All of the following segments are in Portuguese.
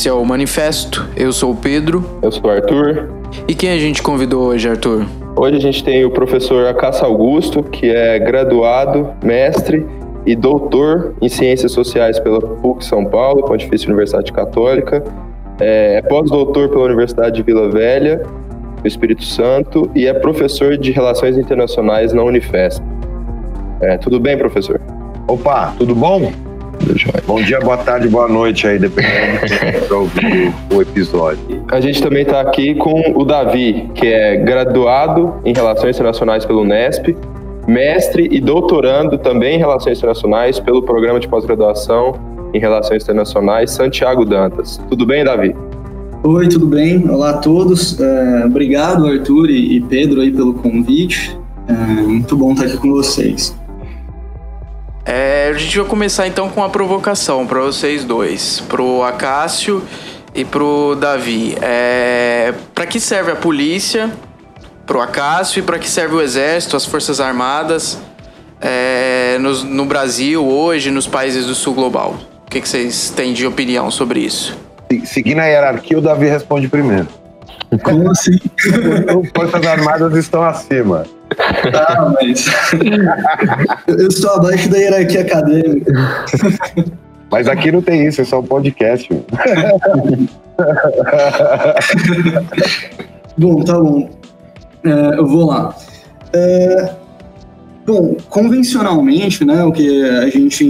Esse é o Manifesto. Eu sou o Pedro. Eu sou o Arthur. E quem a gente convidou hoje, Arthur? Hoje a gente tem o professor Acácio Augusto, que é graduado, mestre e doutor em Ciências Sociais pela PUC São Paulo, Pontifícia Universidade Católica. É pós-doutor pela Universidade de Vila Velha, do Espírito Santo, e é professor de Relações Internacionais na Unifesp. É, tudo bem, professor? Opa, tudo bom? Bom dia, boa tarde, boa noite aí, dependendo do ouvir o episódio. A gente também está aqui com o Davi, que é graduado em Relações Internacionais pelo Unesp, mestre e doutorando também em Relações Internacionais pelo Programa de Pós-Graduação em Relações Internacionais Santiago Dantas. Tudo bem, Davi? Oi, tudo bem? Olá a todos. É, obrigado, Arthur e Pedro, aí pelo convite. É, muito bom estar aqui com vocês. É, a gente vai começar então com uma provocação para vocês dois, pro Acácio e pro Davi. É, para que serve a polícia? Pro Acácio e para que serve o exército, as forças armadas é, no, no, Brasil hoje, nos países do Sul global? O que, que vocês têm de opinião sobre isso? Seguindo a hierarquia, o Davi responde primeiro. Como assim? As forças armadas estão acima. Ah, mas. eu estou abaixo da hierarquia acadêmica. Mas aqui não tem isso, é só um podcast. bom, tá bom. É, eu vou lá. É, bom, convencionalmente, né, o que a gente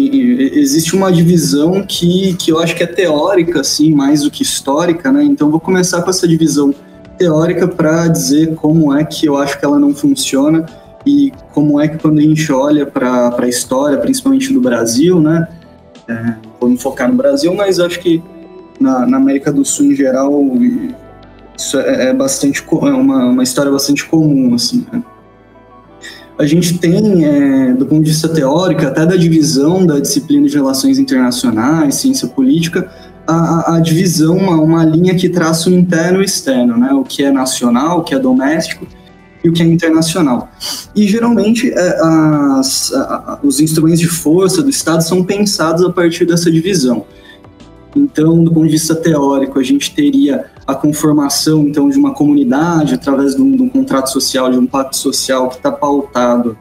existe uma divisão que, que eu acho que é teórica, assim, mais do que histórica, né? Então vou começar com essa divisão teórica para dizer como é que eu acho que ela não funciona e como é que quando a gente olha para a história, principalmente do Brasil, né? É, vamos focar no Brasil, mas acho que na, na América do Sul em geral isso é, é bastante é uma, uma história bastante comum assim. Né? A gente tem, é, do ponto de vista teórico, até da divisão da disciplina de relações internacionais, ciência política, a, a divisão, uma, uma linha que traça o interno e o externo, né? O que é nacional, o que é doméstico e o que é internacional. E geralmente é, as, os instrumentos de força do Estado são pensados a partir dessa divisão. Então, do ponto de vista teórico, a gente teria a conformação então de uma comunidade através de um, de um contrato social, de um pacto social que está pautado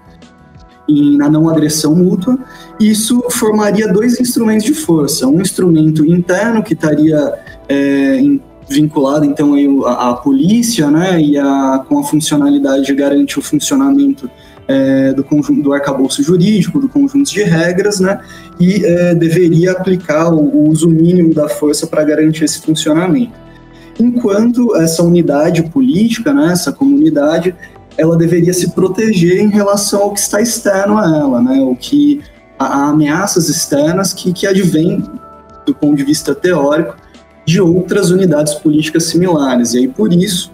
em, na não agressão mútua, isso formaria dois instrumentos de força. Um instrumento interno que estaria é, vinculado então aí a, a, polícia, né, e a, com a funcionalidade de garantir o funcionamento é, do conjunto do arcabouço jurídico, do conjunto de regras, né, e é, deveria aplicar o, o uso mínimo da força para garantir esse funcionamento. Enquanto essa unidade política, né, essa comunidade, ela deveria se proteger em relação ao que está externo a ela, né? O que a, a ameaças externas que, que advêm do ponto de vista teórico de outras unidades políticas similares. E aí por isso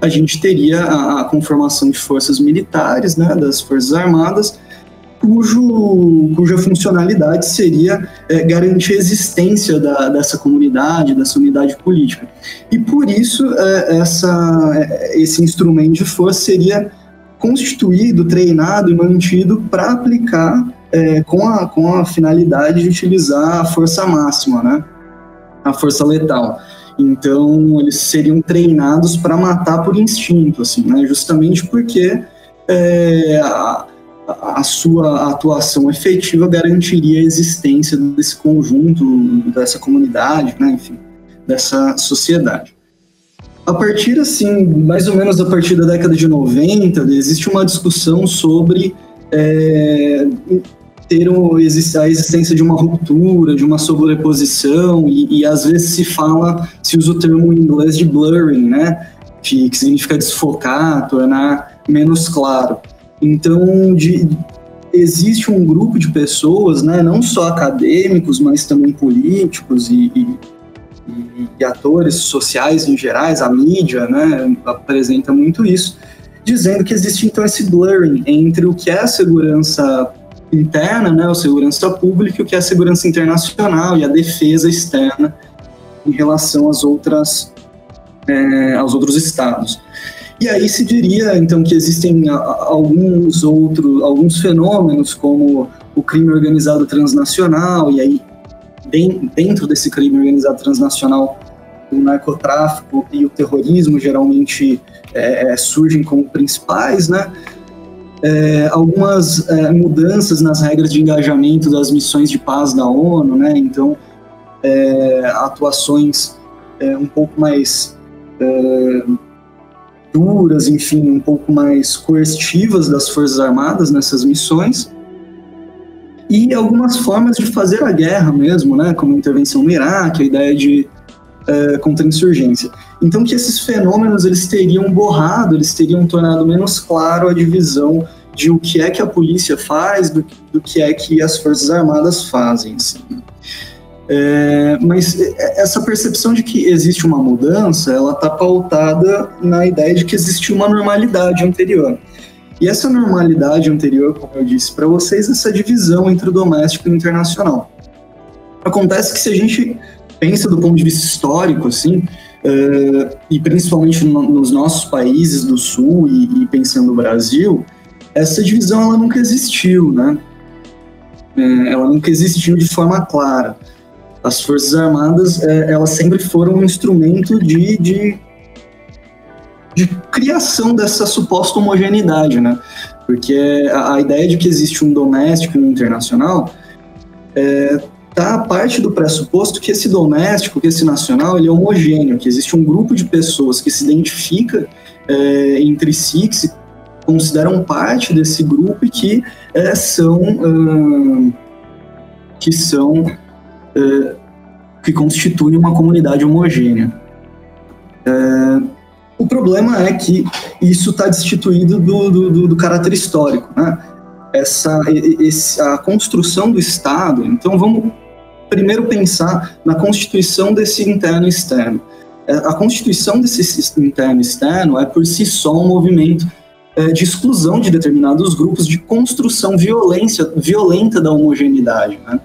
a gente teria a, a conformação de forças militares, né, das forças armadas, cujo, cuja funcionalidade seria é, garantir a existência da, dessa comunidade, dessa unidade política. E por isso é, essa, é, esse instrumento de força seria constituído, treinado e mantido para aplicar é, com, a, com a finalidade de utilizar a força máxima, né? a força letal. Então, eles seriam treinados para matar por instinto, assim, né? justamente porque é, a sua atuação efetiva garantiria a existência desse conjunto, dessa comunidade, né, enfim, dessa sociedade. A partir, assim, mais ou menos a partir da década de 90, existe uma discussão sobre é, ter um, a existência de uma ruptura, de uma sobreposição, e, e, às vezes se fala, se usa o termo em inglês de blurring, né, que, que significa desfocar, tornar menos claro. Então, de, existe um grupo de pessoas, né, não só acadêmicos, mas também políticos e, e, e atores sociais em gerais, a mídia, né, apresenta muito isso, dizendo que existe então esse blurring entre o que é a segurança interna, né, a segurança pública, e o que é a segurança internacional e a defesa externa em relação às outras, é, aos outros estados. E aí se diria então que existem alguns outros, alguns fenômenos como o crime organizado transnacional e aí dentro desse crime organizado transnacional o narcotráfico e o terrorismo geralmente é, é surgem como principais, né? É, algumas é, mudanças nas regras de engajamento das missões de paz da ONU, né? Então, é, atuações é, um pouco mais duras, enfim, um pouco mais coercitivas das Forças Armadas nessas missões e algumas formas de fazer a guerra mesmo, né, como a intervenção no Iraque, a ideia de é, contra-insurgência. Então que esses fenômenos eles teriam borrado, eles teriam tornado menos claro a divisão de o que é que a polícia faz do, do que é que as forças armadas fazem. Assim. É, mas essa percepção de que existe uma mudança, ela está pautada na ideia de que existe uma normalidade anterior. E essa normalidade anterior, como eu disse para vocês, essa divisão entre o doméstico e o internacional. Acontece que se a gente pensa do ponto de vista histórico, assim, uh, e principalmente no, nos nossos países do Sul e, e, pensando no Brasil, essa divisão ela nunca existiu, né? Uh, ela nunca existiu de forma clara. As Forças Armadas, uh, elas sempre foram um instrumento de, de de criação dessa suposta homogeneidade, né? Porque a, a ideia de que existe um doméstico e um internacional é, tá a parte do pressuposto que esse doméstico, que esse nacional, ele é homogêneo, que existe um grupo de pessoas que se identifica é, entre si, que se consideram parte desse grupo e que é, são uh, que são uh, que constituem uma comunidade homogênea. Uh, o problema é que isso está destituído do, do, do, caráter histórico, né? Essa, essa a construção do Estado. Então, vamos primeiro pensar na constituição desse interno e externo. É, a constituição desse interno e externo é por si só um movimento é, de exclusão de determinados grupos, de construção violência, violenta da homogeneidade. Né?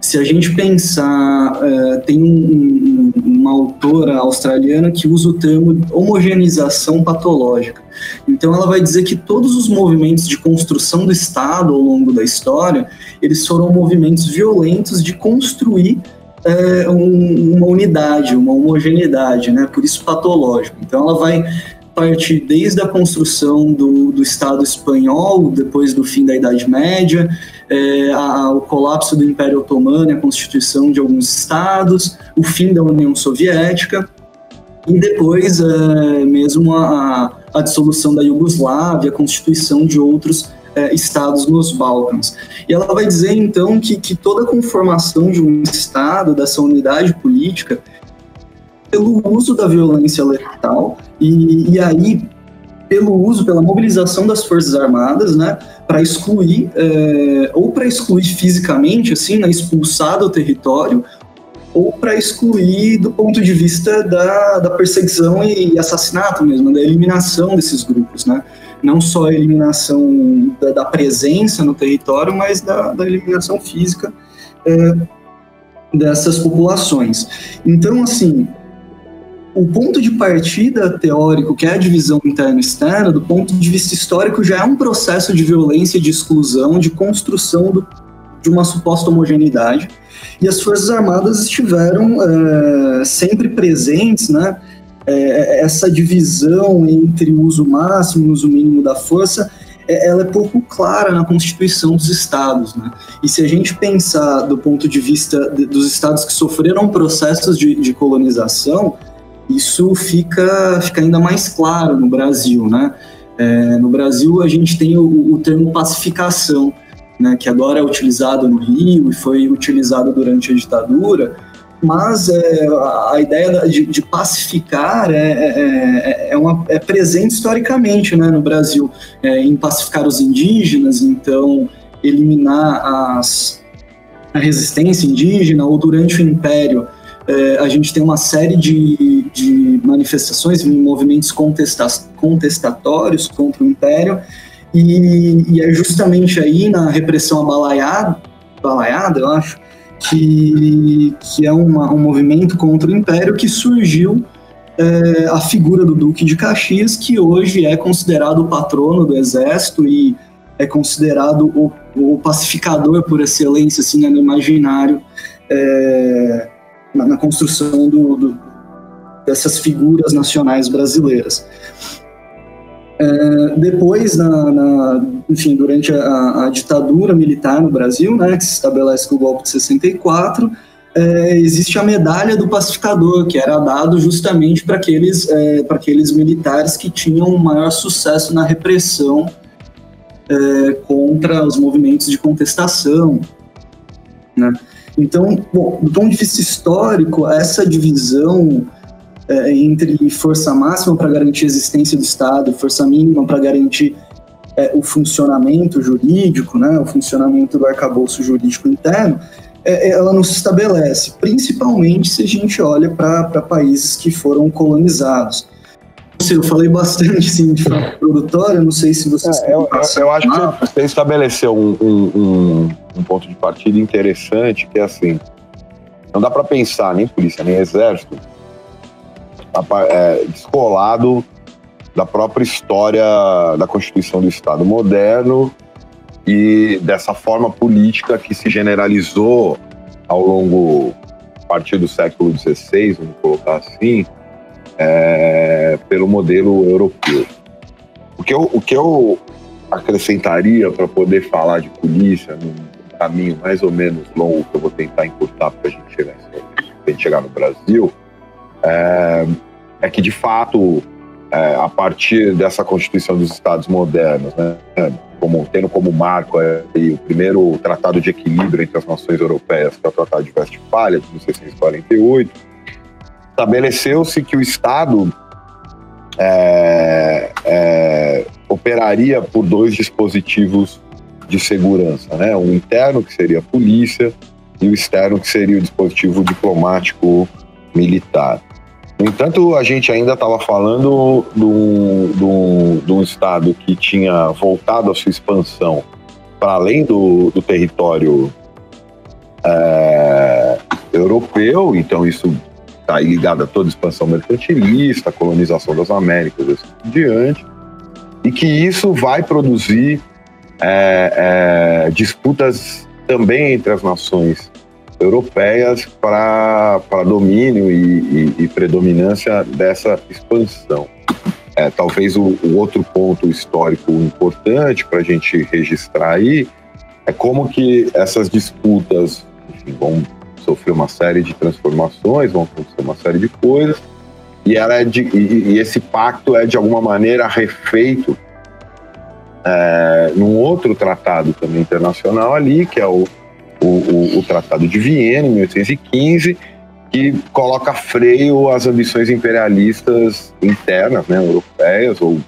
Se a gente pensar, uh, tem um, uma autora australiana que usa o termo homogeneização patológica. Então ela vai dizer que todos os movimentos de construção do Estado ao longo da história, eles foram movimentos violentos de construir é, um, uma unidade, uma homogeneidade, né? Por isso patológico. Então ela vai partir desde a construção do, do Estado espanhol, depois do fim da Idade Média, é, a, o colapso do Império Otomano, a constituição de alguns estados, o fim da União Soviética e depois é, mesmo a, a, dissolução da Iugoslávia, a constituição de outros é, estados nos Balcãs. E ela vai dizer então que, que toda a conformação de um estado, dessa unidade política, pelo uso da violência letal e, e aí pelo uso, pela mobilização das Forças Armadas, né, para excluir, é, ou para excluir fisicamente, assim, né, expulsar do território, ou para excluir do ponto de vista da, da perseguição e assassinato mesmo, da eliminação desses grupos, né? Não só a eliminação da, da presença no território, mas da, da eliminação física é, dessas populações. Então, assim, o ponto de partida teórico, que é a divisão interna e externa, do ponto de vista histórico, já é um processo de violência, de exclusão, de construção do, de uma suposta homogeneidade. E as Forças Armadas estiveram é, sempre presentes, né? É, essa divisão entre o uso máximo e uso mínimo da força, é, ela é pouco clara na Constituição dos Estados, né? E se a gente pensar do ponto de vista de, dos Estados que sofreram processos de, de colonização, isso fica, fica ainda mais claro no Brasil, né? É, no Brasil a gente tem o, o termo pacificação, né, que agora é utilizado no Rio e foi utilizado durante a ditadura, mas é, a ideia de, de pacificar é, é, é, é, uma, é presente historicamente né, no Brasil, é, em pacificar os indígenas, então eliminar as, a resistência indígena, ou durante o Império é, a gente tem uma série de, de manifestações, movimentos contesta contestatórios contra o Império, e, e, é justamente aí na repressão abalaiada, abalaiada eu acho, que, que é uma, um movimento contra o Império que surgiu é, a figura do Duque de Caxias, que hoje é considerado o patrono do Exército e é considerado o, o pacificador por excelência assim, no imaginário é, na, na construção do, do, dessas figuras nacionais brasileiras. É, depois, na, na, enfim, durante a, a, ditadura militar no Brasil, né, que se estabelece com o golpe de 64, é, existe a medalha do pacificador, que era dado justamente para aqueles, é, aqueles militares que tinham maior sucesso na repressão é, contra os movimentos de contestação. Né? Então, bom, do ponto de vista histórico, essa divisão é, entre força máxima para garantir a existência do Estado, força mínima para garantir é, o funcionamento jurídico, né, o funcionamento do arcabouço jurídico interno, é, é, ela não se estabelece, principalmente se a gente olha para países que foram colonizados. Eu falei bastante sim, de forma produtora, não sei se vocês. É, eu, eu, eu, acho que você estabeleceu um, um, um, ponto de partida interessante, que é assim: não dá para pensar nem polícia, nem exército é, descolado da própria história da Constituição do Estado moderno e dessa forma política que se generalizou ao longo, a partir do século XVI, vamos colocar assim, é, pelo modelo europeu. O que eu, o que eu acrescentaria para poder falar de polícia num caminho mais ou menos longo que eu vou tentar encurtar para a gente chegar, gente chegar no Brasil, é, é que de fato, é, a partir dessa Constituição dos Estados modernos, né, como, tendo como marco é, o primeiro Tratado de Equilíbrio entre as nações europeias, que é o Tratado de Westfália, de 1648, estabeleceu-se que o Estado é, é, operaria por dois dispositivos de segurança, né? Um interno, que seria a polícia, e o externo, que seria o dispositivo diplomático militar. No entanto, a gente ainda estava falando de um Estado que tinha voltado a sua expansão para além do, do território é, europeu, então isso está ligado a toda a expansão mercantilista, a colonização das Américas e assim por diante, e que isso vai produzir é, é, disputas também entre as nações europeias para domínio e, e, e, predominância dessa expansão. É, talvez o, o, outro ponto histórico importante para a gente registrar aí é como que essas disputas enfim, vão sofrer uma série de transformações, vão acontecer uma série de coisas, e, ela é de, e, e esse pacto é de alguma maneira refeito é, num outro tratado também internacional ali, que é o o, o, o Tratado de Viena, em 1815, que coloca freio às ambições imperialistas internas, né, europeias, ou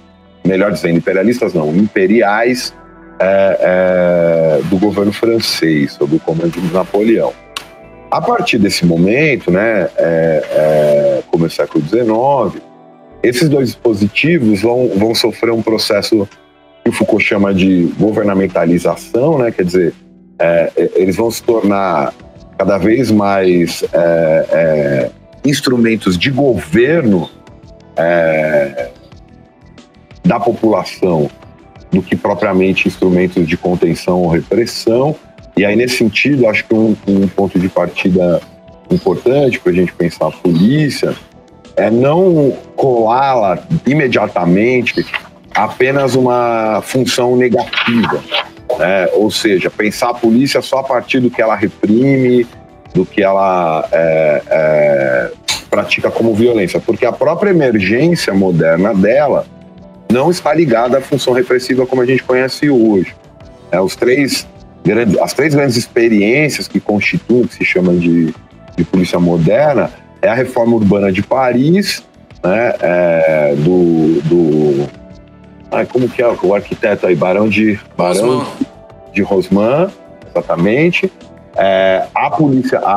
melhor dizendo, imperialistas não, imperiais é, é, do governo francês, sob o comando de Napoleão. A partir desse momento, né, é, é como é século XIX, esses dois dispositivos vão, vão sofrer um processo que o Foucault chama de governamentalização, né, quer dizer, é, é, eles vão se tornar cada vez mais é, é instrumentos de governo é, da população do que propriamente instrumentos de contenção ou repressão. E aí, nesse sentido, acho que um, um ponto de partida importante para a gente pensar a polícia é não colá-la imediatamente apenas uma função negativa é, ou seja, pensar a polícia só a partir do que ela reprime, do que ela é, é, pratica como violência, porque a própria emergência moderna dela não está ligada à função repressiva como a gente conhece hoje. É, os três grandes, as três grandes experiências que constituem, que se chamam de, de polícia moderna, é a reforma urbana de Paris, né, é, do, do Ai, como que é o arquiteto aí? Barão de. Barão de Rosman, exatamente. É, a polícia, a,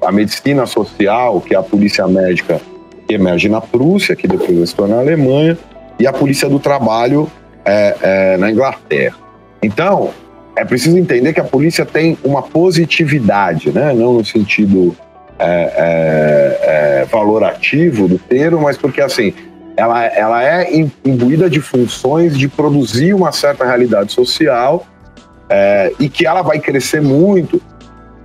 a, a, medicina social, que é a polícia médica que emerge na Prússia, que depois vai se torna na Alemanha, e a polícia do trabalho é, é, na Inglaterra. Então, é preciso entender que a polícia tem uma positividade, né? não no sentido é, é, é valorativo do termo, mas porque assim ela, ela é imbuída de funções de produzir uma certa realidade social é, e que ela vai crescer muito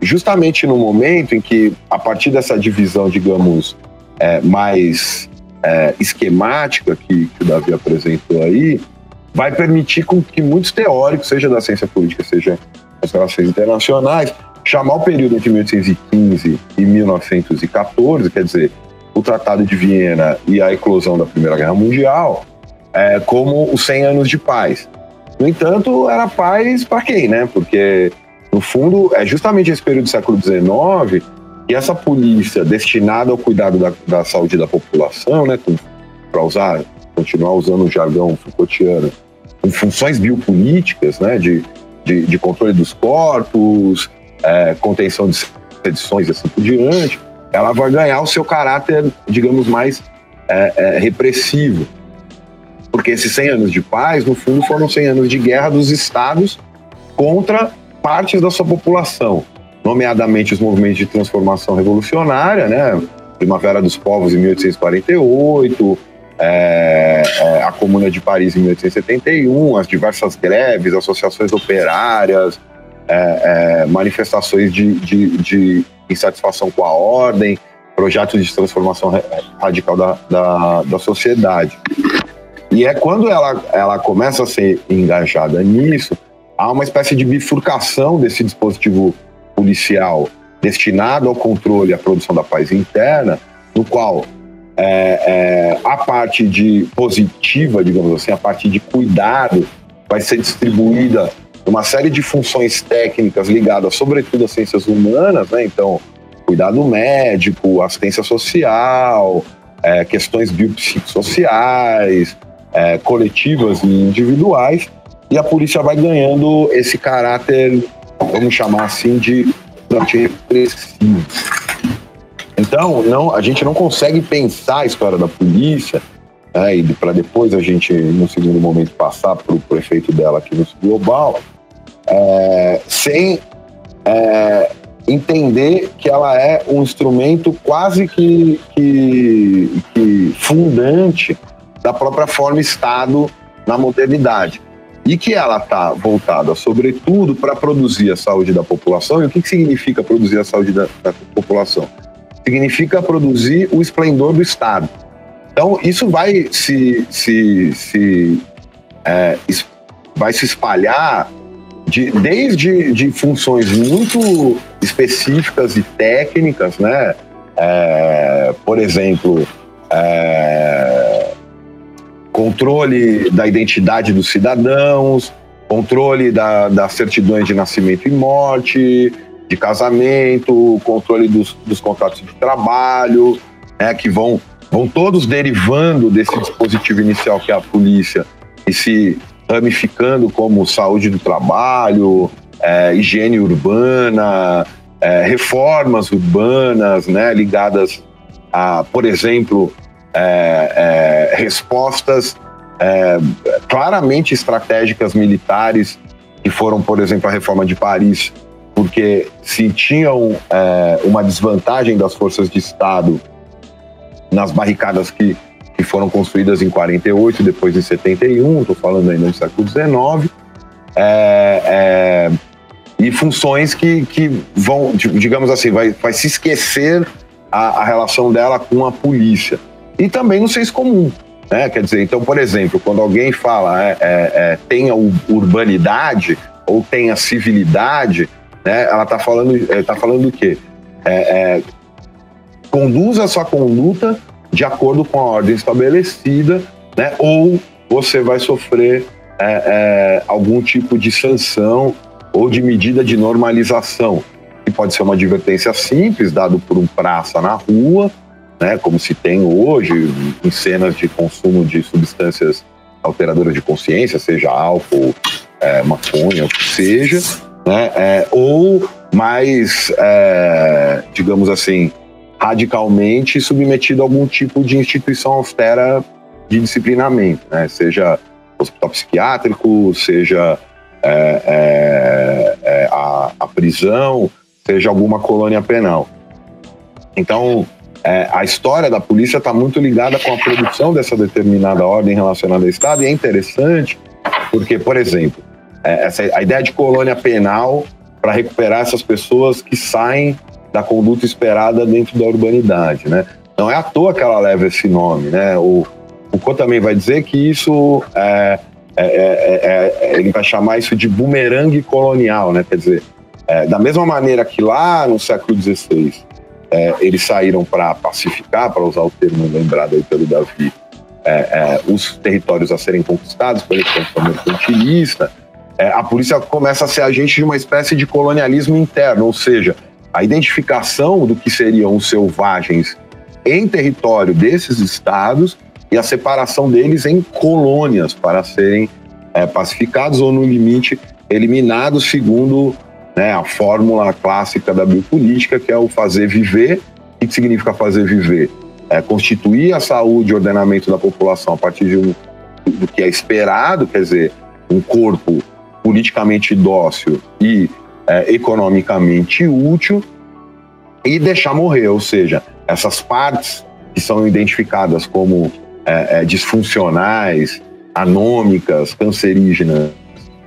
justamente no momento em que, a partir dessa divisão, digamos, é, mais é, esquemática que, que o Davi apresentou aí, vai permitir que muitos teóricos, seja da ciência política, seja das relações internacionais, chamar o período entre 1815 e 1914, quer dizer, o Tratado de Viena e a eclosão da Primeira Guerra Mundial, é, como os 100 anos de paz. No entanto, era paz para quem, né? Porque, no fundo, é justamente esse período do século XIX que essa polícia destinada ao cuidado da, da saúde da população, né, para usar, continuar usando o jargão Foucaultiano, com funções biopolíticas, né, de, de, de controle dos corpos, é, contenção de sedições e assim por diante, ela vai ganhar o seu caráter, digamos, mais é, é, repressivo. Porque esses 100 anos de paz, no fundo, foram 100 anos de guerra dos estados contra partes da sua população, nomeadamente os movimentos de transformação revolucionária, né? Primavera dos Povos em 1848, é, é, a Comuna de Paris em 1871, as diversas greves, associações operárias, é, é, manifestações de, de, de, insatisfação com a ordem, projetos de transformação radical da, da, da sociedade. E é quando ela, ela começa a ser engajada nisso, há uma espécie de bifurcação desse dispositivo policial destinado ao controle e à produção da paz interna, no qual é, é, a parte de positiva, digamos assim, a parte de cuidado vai ser distribuída uma série de funções técnicas ligadas, sobretudo às ciências humanas, né? Então, cuidado médico, assistência social, é, questões biopsicossociais, é, coletivas e individuais, e a polícia vai ganhando esse caráter, vamos chamar assim, de repressivo. Então, não, a gente não consegue pensar a história da polícia, né, e para depois a gente, no segundo momento, passar para o efeito dela aqui no global, é, sem é, entender que ela é um instrumento quase que, que, que fundante da própria forma Estado na modernidade. E que ela está voltada, sobretudo, para produzir a saúde da população. E o que, que significa produzir a saúde da, da população? Significa produzir o esplendor do Estado. Então, isso vai se, se, se, é, vai se espalhar de, desde de funções muito específicas e técnicas, né? É, por exemplo, é, controle da identidade dos cidadãos, controle da, das certidões de nascimento e morte, de casamento, controle dos, dos contratos de trabalho, né, que vão, vão todos derivando desse dispositivo inicial que é a polícia e se ramificando como saúde do trabalho, é, higiene urbana, é, reformas urbanas, né, ligadas a, por exemplo, é, é, respostas é, claramente estratégicas militares, que foram, por exemplo, a reforma de Paris, porque se tinham é, uma desvantagem das forças de Estado nas barricadas que, que foram construídas em 48, depois em 71, estou falando ainda do século XIX, é, é, e funções que, que vão, digamos assim, vai, vai se esquecer a, a relação dela com a polícia e também no senso comum. Né? Quer dizer, então, por exemplo, quando alguém fala é, é, é tenha urbanidade ou tenha civilidade, né, ela está falando, é, tá falando do quê? É, é, conduza a sua conduta de acordo com a ordem estabelecida, né, ou você vai sofrer é, algum tipo de sanção ou de medida de normalização, que pode ser uma advertência simples, dado por um praça na rua, né, como se tem hoje em cenas de consumo de substâncias alteradoras de consciência, seja álcool, é, maconha, o que seja, né, é, ou mais, é, digamos assim, radicalmente submetido a algum tipo de instituição austera de disciplinamento, né, seja hospital psiquiátrico, seja é, é, é, a, a prisão, seja alguma colônia penal. Então, é, a história da polícia está muito ligada com a produção dessa determinada ordem relacionada ao Estado, e é interessante porque, por exemplo, essa, a ideia de colônia penal para recuperar essas pessoas que saem da conduta esperada dentro da urbanidade, né? Não é à toa que ela leva esse nome, né? O Foucault também vai dizer que isso é, é, é, é ele vai chamar isso de bumerangue colonial, né? Quer dizer, é, da mesma maneira que lá no século XVI é, eles saíram para pacificar, para usar o termo lembrado aí pelo Davi, os territórios a serem conquistados pela expansão mercantilista, a polícia começa a ser agente de uma espécie de colonialismo interno, ou seja, a identificação do que seriam os selvagens em território desses estados e a separação deles em colônias para serem é, pacificados ou, no limite, eliminados segundo né, a fórmula clássica da biopolítica, que é o fazer viver. O que significa fazer viver? É constituir a saúde e ordenamento da população a partir de um, do que é esperado, quer dizer, um corpo politicamente dócil e é, economicamente útil, e deixar morrer, ou seja, essas partes que são identificadas como é, é, disfuncionais, anômicas, cancerígenas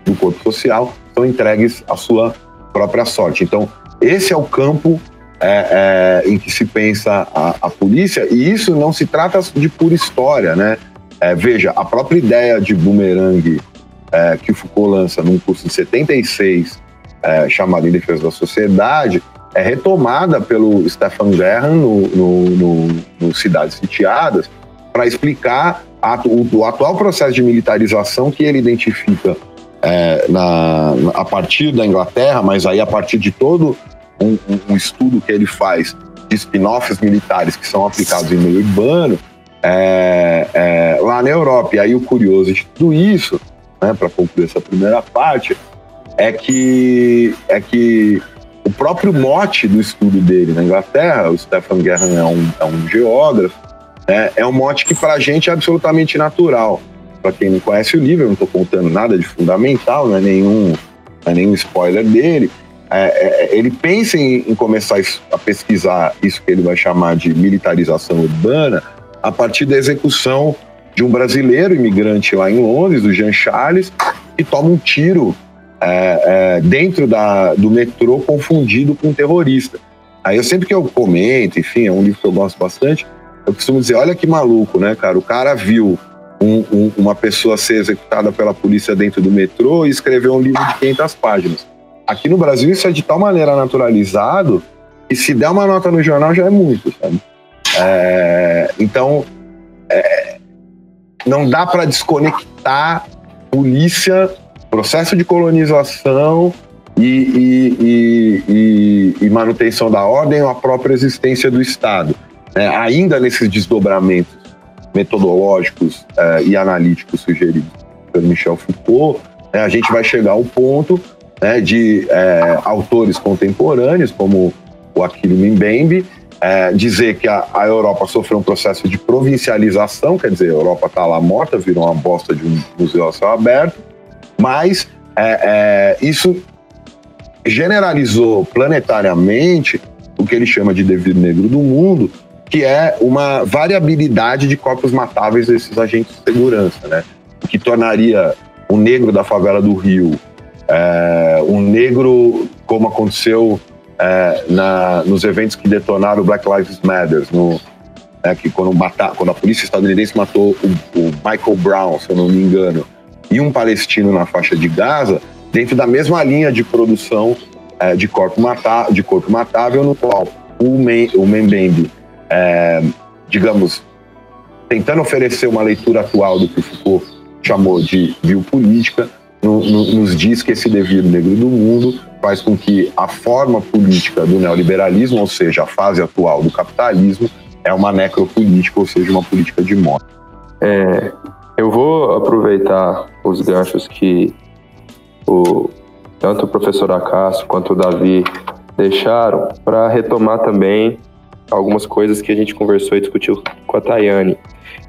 do corpo social, são entregues à sua própria sorte. Então, esse é o campo é, é, em que se pensa a, a, polícia, e isso não se trata de pura história, né? É, veja, a própria ideia de bumerangue é, que o Foucault lança num curso de 76, é, chamado Em Defesa da Sociedade, é retomada pelo Stefan Gerhan no, no, no, no Cidades Sitiadas, para explicar a, o, o, atual processo de militarização que ele identifica é, na, a partir da Inglaterra, mas aí a partir de todo um, um, estudo que ele faz de spin-offs militares que são aplicados em meio urbano é, é, lá na Europa. E aí o curioso de tudo isso, né, para concluir essa primeira parte, é que, é que o próprio mote do estudo dele na Inglaterra, o Stefan Gerhan é um, é um geógrafo, é, é um mote que para a gente é absolutamente natural. Para quem não conhece o livro, eu não estou contando nada de fundamental, não é nenhum, não é nenhum spoiler dele. É, é, ele pensa em, em, começar a pesquisar isso que ele vai chamar de militarização urbana a partir da execução de um brasileiro imigrante lá em Londres, o Jean Charles, que toma um tiro é, é, dentro da, do metrô confundido com um terrorista. Aí eu sempre que eu comento, enfim, é um livro que eu gosto bastante, eu costumo dizer, olha que maluco, né, cara? O cara viu um, um, uma pessoa ser executada pela polícia dentro do metrô e escreveu um livro de 500 páginas. Aqui no Brasil isso é de tal maneira naturalizado que se der uma nota no jornal já é muito, sabe? É, então, é, não dá para desconectar polícia, processo de colonização e, e, e, e, manutenção da ordem ou a própria existência do Estado né, ainda nesses desdobramentos metodológicos uh, e analíticos sugeridos pelo Michel Foucault, né, a gente vai chegar ao ponto né, de uh, autores contemporâneos, como o Aquile Mbembe, uh, dizer que a, a, Europa sofreu um processo de provincialização, quer dizer, a Europa está lá morta, virou uma bosta de um museu a céu aberto, mas isso generalizou planetariamente o que ele chama de devir negro do mundo, que é uma variabilidade de corpos matáveis desses agentes de segurança, né? Que tornaria o negro da favela do Rio é, um negro como aconteceu é, na, nos eventos que detonaram o Black Lives Matter, no, é, que quando, matar, quando a polícia estadunidense matou o, o, Michael Brown, se eu não me engano, e um palestino na faixa de Gaza, dentro da mesma linha de produção é, de, corpo mata, de corpo matável, no qual o, Men, o Membembe é, digamos, tentando oferecer uma leitura atual do que o Foucault chamou de biopolítica, no, no, nos diz que esse devir negro do mundo faz com que a forma política do neoliberalismo, ou seja, a fase atual do capitalismo, é uma necropolítica, ou seja, uma política de morte. É, eu vou aproveitar os ganchos que o, tanto o professor Acácio quanto o Davi deixaram para retomar também algumas coisas que a gente conversou e discutiu com a Tayane,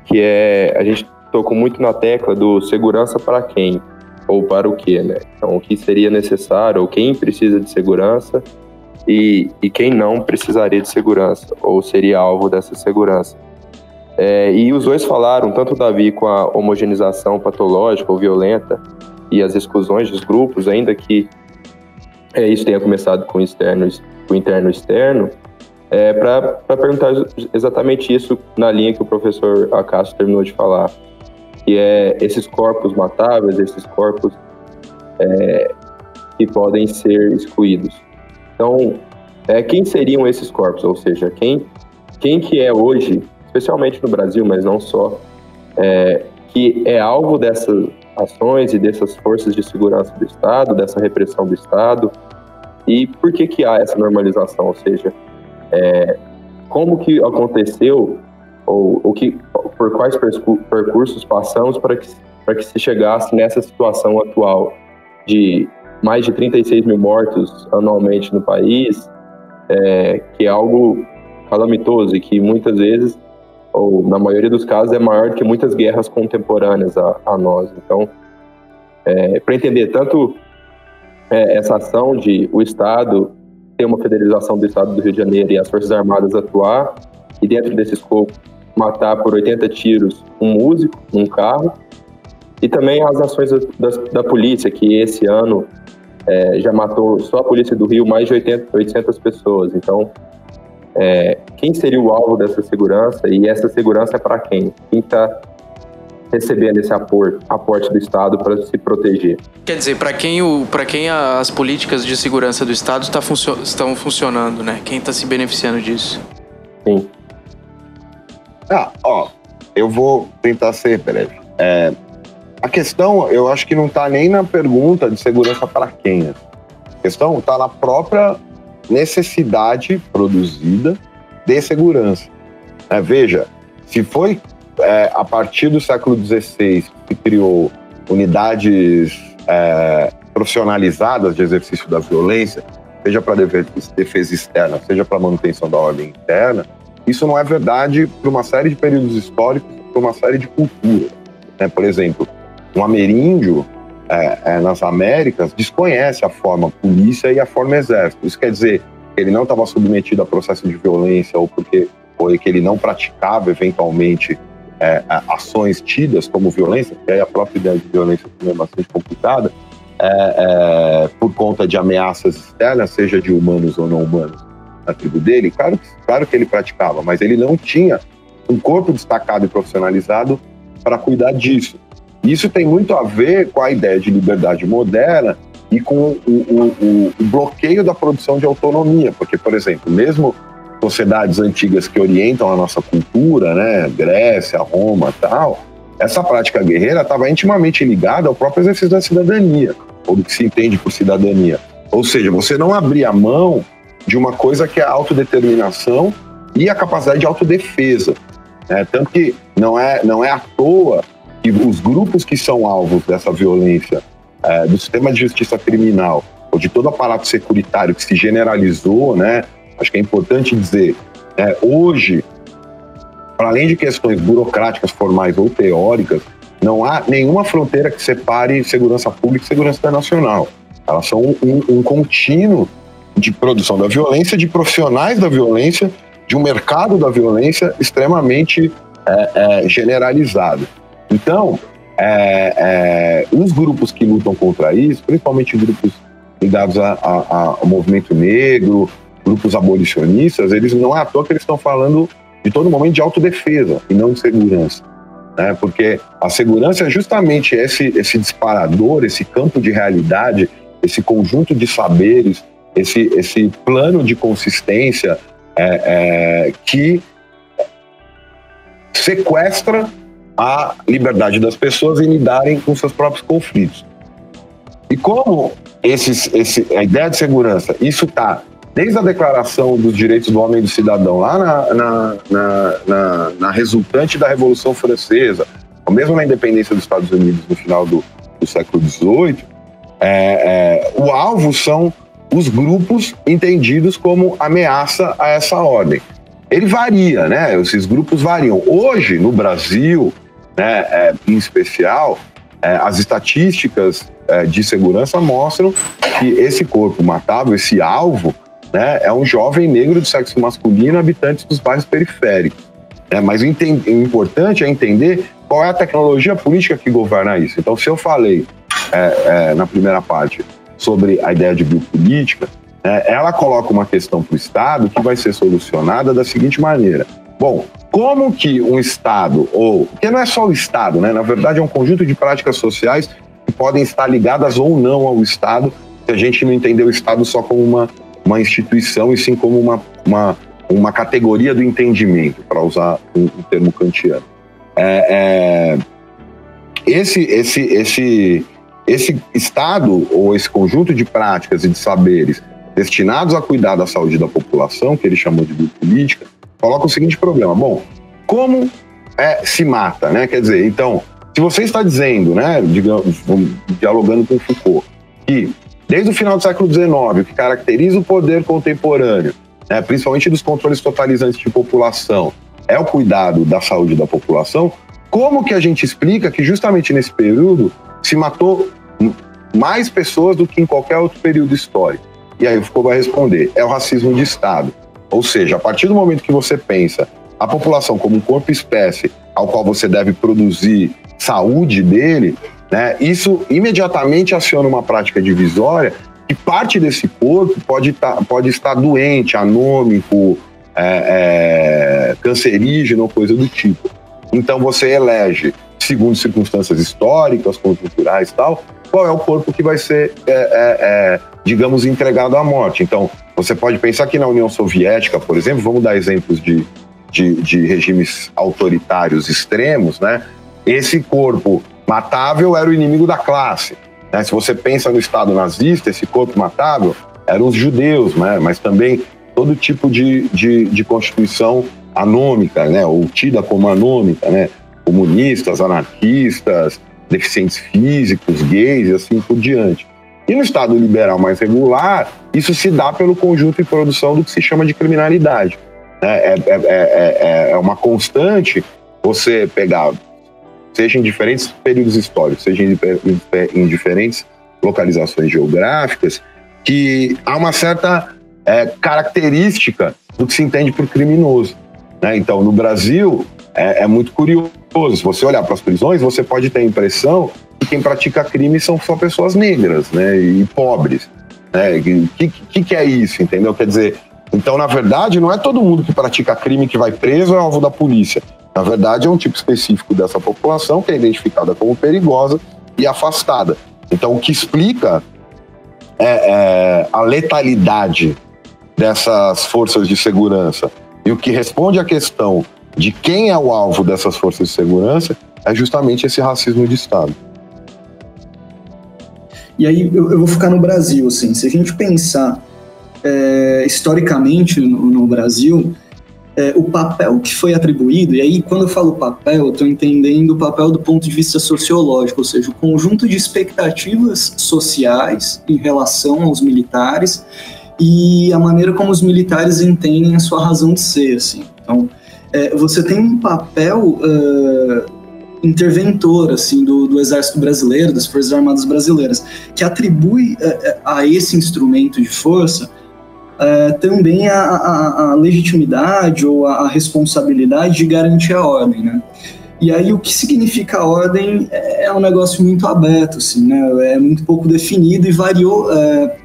que é a gente tocou muito na tecla do segurança para quem ou para o que, né? Então, o que seria necessário ou quem precisa de segurança e, e quem não precisaria de segurança ou seria alvo dessa segurança. É, e os dois falaram, tanto o Davi com a homogeneização patológica ou violenta e as exclusões dos grupos, ainda que é, isso tenha começado com, externo, com interno e externo, é, para perguntar exatamente isso na linha que o professor Acácio terminou de falar, que é esses corpos matáveis, esses corpos é, que podem ser excluídos. Então, é, quem seriam esses corpos? Ou seja, quem, quem que é hoje, especialmente no Brasil, mas não só, é, que é alvo dessas ações e dessas forças de segurança do Estado, dessa repressão do Estado, e por que que há essa normalização? Ou seja, é, como que aconteceu ou, ou que, por quais percursos passamos para que, para que se chegasse nessa situação atual de mais de 36 mil mortos anualmente no país, é, que é algo calamitoso e que muitas vezes, ou na maioria dos casos, é maior do que muitas guerras contemporâneas a, a nós. Então, é, para entender tanto é, essa ação de o Estado ter uma federalização do Estado do Rio de Janeiro e as Forças Armadas atuar, e dentro desse escopo matar por 80 tiros um músico, um carro, e também as ações da, da polícia, que esse ano é, já matou só a polícia do Rio mais de 80, 800 pessoas. Então, é, quem seria o alvo dessa segurança e essa segurança é para quem? Quem está recebendo esse aporte, aporte do Estado para se proteger. Quer dizer, para quem, o, quem as políticas de segurança do Estado tá funcio estão funcionando, né? Quem está se beneficiando disso? Sim. Ah, ó, eu vou tentar ser breve. É, a questão, eu acho que não está nem na pergunta de segurança para quem. Né? A questão está na própria necessidade produzida de segurança. É, veja, se foi é, a partir do século XVI, se criou unidades é, profissionalizadas de exercício da violência, seja para defesa externa, seja para manutenção da ordem interna, isso não é verdade para uma série de períodos históricos, para uma série de culturas. Né? Por exemplo, um ameríndio é, é, nas Américas desconhece a forma polícia e a forma exército. Isso quer dizer que ele não estava submetido a processo de violência ou porque foi que ele não praticava eventualmente é, ações tidas como violência, porque aí a própria ideia de violência é bastante complicada, é, é, por conta de ameaças externas, seja de humanos ou não humanos, na tribo dele, claro, claro que ele praticava, mas ele não tinha um corpo destacado e profissionalizado para cuidar disso. Isso tem muito a ver com a ideia de liberdade moderna e com o, o, o, o bloqueio da produção de autonomia, porque, por exemplo, mesmo sociedades antigas que orientam a nossa cultura, né, Grécia, Roma, tal, essa prática guerreira estava intimamente ligada ao próprio exercício da cidadania, ou do que se entende por cidadania. Ou seja, você não abria mão de uma coisa que é a autodeterminação e a capacidade de autodefesa. Né? Tanto que não é, não é à toa que os grupos que são alvos dessa violência, é, do sistema de justiça criminal, ou de todo aparato securitário que se generalizou, né, Acho que é importante dizer, é, hoje, para além de questões burocráticas, formais ou teóricas, não há nenhuma fronteira que separe segurança pública e segurança internacional. Elas são um, um contínuo de produção da violência, de profissionais da violência, de um mercado da violência extremamente é, é, generalizado. Então, é, é os grupos que lutam contra isso, principalmente grupos ligados a, a, ao movimento negro, grupos abolicionistas, eles não é à toa que eles estão falando de todo momento de autodefesa e não de segurança. Né? Porque a segurança é justamente esse, esse disparador, esse campo de realidade, esse conjunto de saberes, esse, esse plano de consistência é, é, que sequestra a liberdade das pessoas em lidarem com seus próprios conflitos. E como esses, esse, a ideia de segurança, isso está desde a Declaração dos Direitos do Homem e do Cidadão, lá na, na, na, na, na resultante da Revolução Francesa, ou mesmo na independência dos Estados Unidos no final do, do século XVIII, é, é, o alvo são os grupos entendidos como ameaça a essa ordem. Ele varia, né? Esses grupos variam. Hoje, no Brasil, né, é, em especial, é, as estatísticas é, de segurança mostram que esse corpo matável, esse alvo, né, é um jovem negro de sexo masculino, habitante dos bairros periféricos. Né? Mas o, o, importante é entender qual é a tecnologia política que governa isso. Então, se eu falei é, é, na primeira parte sobre a ideia de biopolítica, é, ela coloca uma questão para o Estado que vai ser solucionada da seguinte maneira. Bom, como que um Estado, ou. Porque não é só o Estado, né? Na verdade, é um conjunto de práticas sociais que podem estar ligadas ou não ao Estado, se a gente não entender o Estado só como uma, uma instituição e sim como uma, uma, uma categoria do entendimento, para usar um, um, termo kantiano. É, é, esse, esse, esse, esse Estado, ou esse conjunto de práticas e de saberes destinados a cuidar da saúde da população, que ele chamou de política, coloca o seguinte problema. Bom, como é, se mata, né? Quer dizer, então, se você está dizendo, né, digamos, dialogando com Foucault, que desde o final do século XIX, o que caracteriza o poder contemporâneo, né, principalmente dos controles totalizantes de população, é o cuidado da saúde da população, como que a gente explica que justamente nesse período se matou mais pessoas do que em qualquer outro período histórico? E aí o Foucault vai responder: é o racismo de Estado. Ou seja, a partir do momento que você pensa a população como um corpo espécie ao qual você deve produzir saúde dele, né, isso imediatamente aciona uma prática divisória que parte desse corpo pode, tá, pode estar doente, anômico, é, é, cancerígeno coisa do tipo. Então você elege, segundo circunstâncias históricas, conjunturais e tal, qual é o corpo que vai ser, é, é, é, digamos, entregado à morte. Então, você pode pensar que na União Soviética, por exemplo, vamos dar exemplos de, de, de regimes autoritários extremos, né? Esse corpo matável era o inimigo da classe. Né? Se você pensa no Estado nazista, esse corpo matável eram os judeus, né? mas também todo tipo de, de, de constituição anômica, né? ou tida como anômica, né? Comunistas, anarquistas, deficientes físicos, gays e assim por diante. E no Estado liberal mais regular, isso se dá pelo conjunto e produção do que se chama de criminalidade. É, é, é, é uma constante você pegar, seja em diferentes períodos históricos, seja em, diferentes localizações geográficas, que há uma certa característica do que se entende por criminoso. Né? Então, no Brasil, é, é muito curioso. Se você olhar para as prisões, você pode ter a impressão que quem pratica crime são só pessoas negras né, e pobres. Né? Que, que, que é isso, entendeu? Quer dizer, então, na verdade, não é todo mundo que pratica crime que vai preso é alvo da polícia. Na verdade, é um tipo específico dessa população que é identificada como perigosa e afastada. Então, o que explica é, é, a letalidade dessas forças de segurança e o que responde à questão de quem é o alvo dessas forças de segurança é justamente esse racismo de Estado. E aí eu, eu vou ficar no Brasil, assim, se a gente pensar é, historicamente no, no Brasil, é, o papel que foi atribuído, e aí quando eu falo papel, eu estou entendendo o papel do ponto de vista sociológico, ou seja, o conjunto de expectativas sociais em relação aos militares e a maneira como os militares entendem a sua razão de ser, assim. Então, é, você tem um papel uh, interventor assim do, do, exército brasileiro, das forças armadas brasileiras, que atribui uh, a esse instrumento de força uh, também a, a, a, legitimidade ou a, a, responsabilidade de garantir a ordem, né? E aí o que significa a ordem é, um negócio muito aberto, assim, né? É muito pouco definido e variou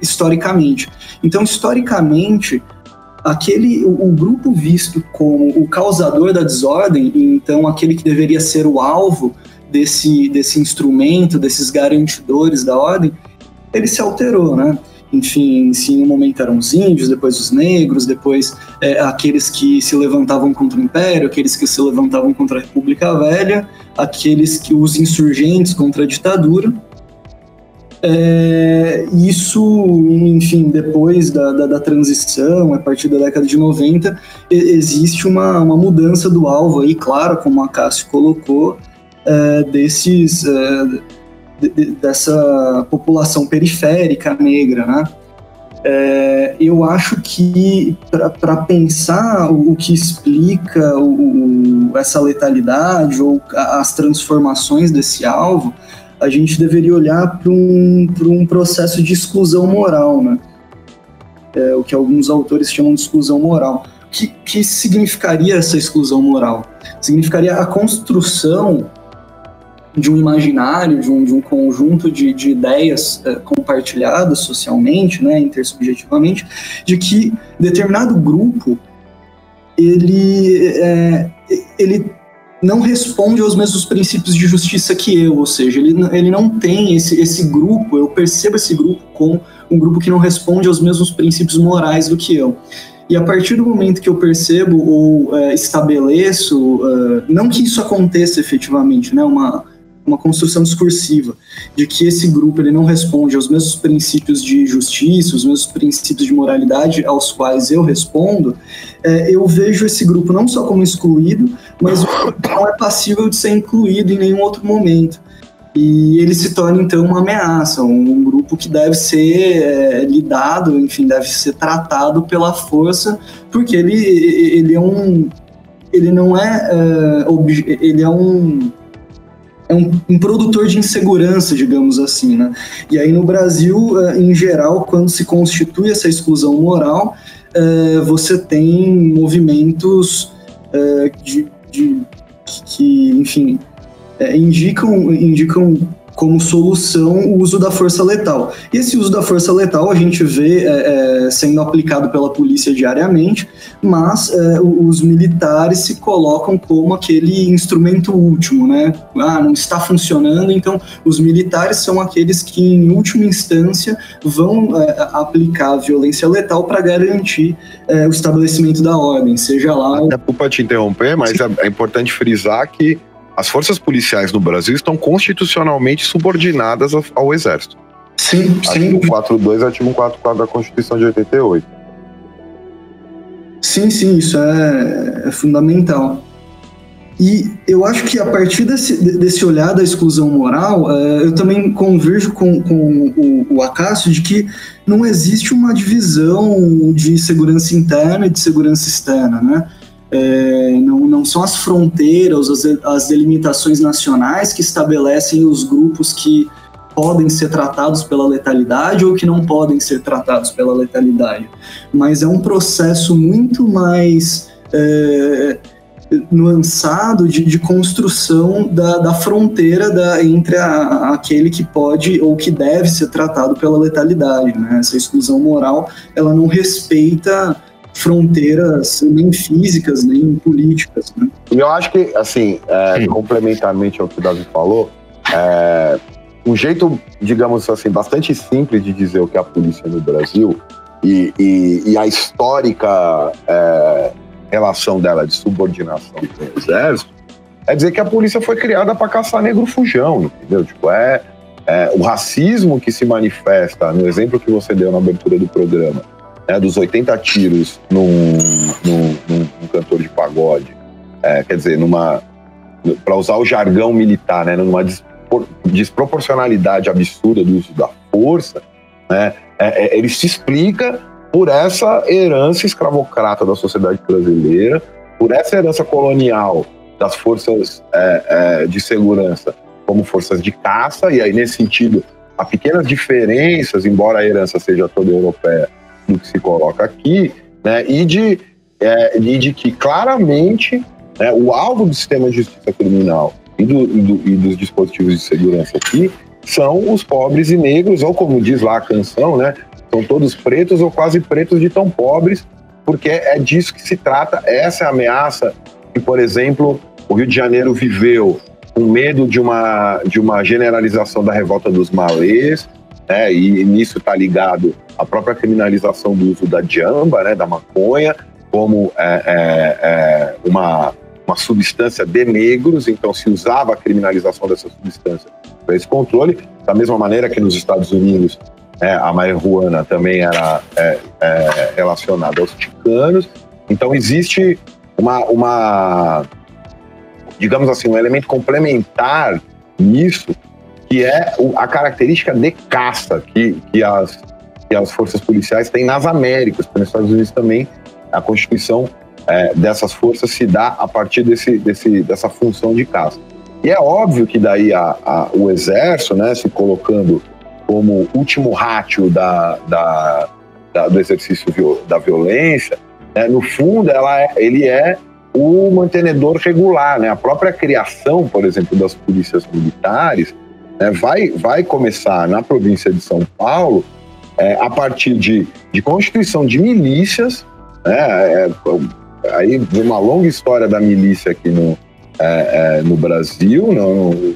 historicamente. Então, historicamente, aquele o, o, grupo visto como o causador da desordem, então aquele que deveria ser o alvo desse, desse instrumento, desses garantidores da ordem, ele se alterou, né? Enfim, se em um momento eram os índios, depois os negros, depois é, aqueles que se levantavam contra o Império, aqueles que se levantavam contra a República Velha, aqueles que os insurgentes contra a ditadura, é, isso, enfim, depois da, da, da, transição, a partir da década de 90, existe uma, uma mudança do alvo aí, claro, como a Cássio colocou, é, desses, é, de, de, dessa população periférica negra, né? É, eu acho que para pensar o, o, que explica o, essa letalidade ou as transformações desse alvo, a gente deveria olhar para um, um processo de exclusão moral, né? É, o que alguns autores chamam de exclusão moral. O que, que significaria essa exclusão moral? Significaria a construção de um imaginário, de um, de um conjunto de, de ideias é, compartilhadas socialmente, né, intersubjetivamente, de que determinado grupo ele, é, ele não responde aos mesmos princípios de justiça que eu, ou seja, ele, ele não tem esse, esse grupo, eu percebo esse grupo como um grupo que não responde aos mesmos princípios morais do que eu. E a partir do momento que eu percebo ou é, estabeleço, uh, não que isso aconteça efetivamente, né, uma, uma construção discursiva de que esse grupo ele não responde aos mesmos princípios de justiça, os mesmos princípios de moralidade aos quais eu respondo, é, eu vejo esse grupo não só como excluído, mas não é passível de ser incluído em nenhum outro momento. E ele se torna então uma ameaça, um, grupo que deve ser é, lidado, enfim, deve ser tratado pela força, porque ele, ele é um. Ele não é. é ele é um é um, um, produtor de insegurança, digamos assim, né? E aí no Brasil, eh, em geral, quando se constitui essa exclusão moral, eh, você tem movimentos de, de, que, enfim, indicam, indicam como solução o uso da força letal. E esse uso da força letal a gente vê é, é, sendo aplicado pela polícia diariamente, mas é, os militares se colocam como aquele instrumento último, né? Ah, não está funcionando, então os militares são aqueles que, em última instância, vão é, aplicar a violência letal para garantir é, o estabelecimento da ordem, seja lá. Desculpa te interromper, mas é, é importante frisar que as forças policiais no Brasil estão constitucionalmente subordinadas ao Exército. Sim, sim. Artigo 42 e artigo 144 da Constituição de 88. Sim, sim, isso é, é fundamental. E eu acho que a partir desse, desse olhar da exclusão moral, é, eu também converjo com, com o, o Acácio de que não existe uma divisão de segurança interna e de segurança externa, né? É, não, não são as fronteiras, as, as delimitações nacionais que estabelecem os grupos que podem ser tratados pela letalidade ou que não podem ser tratados pela letalidade. Mas é um processo muito mais é, nuançado de, de construção da, da fronteira da, entre a, aquele que pode ou que deve ser tratado pela letalidade. Né? Essa exclusão moral ela não respeita fronteiras nem físicas, nem políticas. Né? Eu acho que, assim, é, complementarmente ao que o Davi falou, é, um jeito, digamos assim, bastante simples de dizer o que é a polícia no Brasil e, e, e a histórica é, relação dela de subordinação com o exército é dizer que a polícia foi criada para caçar negro fujão, entendeu? Tipo, é, é o racismo que se manifesta no exemplo que você deu na abertura do programa né, dos 80 tiros num, num, num, num cantor de pagode, é, quer dizer, numa para usar o jargão militar, né, numa desproporcionalidade absurda do uso da força, né, é, é, ele se explica por essa herança escravocrata da sociedade brasileira, por essa herança colonial das forças é, é, de segurança como forças de caça, e aí nesse sentido há pequenas diferenças, embora a herança seja toda europeia, do que se coloca aqui, né, e, de, é, e de que claramente né, o alvo do sistema de justiça criminal e, do, e, do, e, dos dispositivos de segurança aqui são os pobres e negros, ou como diz lá a canção, né, são todos pretos ou quase pretos de tão pobres, porque é disso que se trata, essa é a ameaça que, por exemplo, o Rio de Janeiro viveu com medo de uma, de uma generalização da revolta dos malês, né, e nisso está ligado a própria criminalização do uso da jamba, né, da maconha, como é, é, é uma, uma substância de negros, então se usava a criminalização dessa substância para esse controle, da mesma maneira que nos Estados Unidos é, a marihuana também era é, é, relacionada aos ticanos, então existe uma, uma, digamos assim, um elemento complementar nisso, que é a característica de caça que, que as que as forças policiais têm nas Américas, nos Estados Unidos também a constituição é, dessas forças se dá a partir desse, desse, dessa função de caça. E é óbvio que daí a, a, o exército, né, se colocando como último rátio da, da, da, do exercício da violência, né, no fundo ela é, ele é o mantenedor regular, né? A própria criação, por exemplo, das polícias militares né, vai, vai começar na província de São Paulo é, a partir de, de constituição de milícias, né? É, aí vem uma longa história da milícia aqui no, é, é no Brasil, no,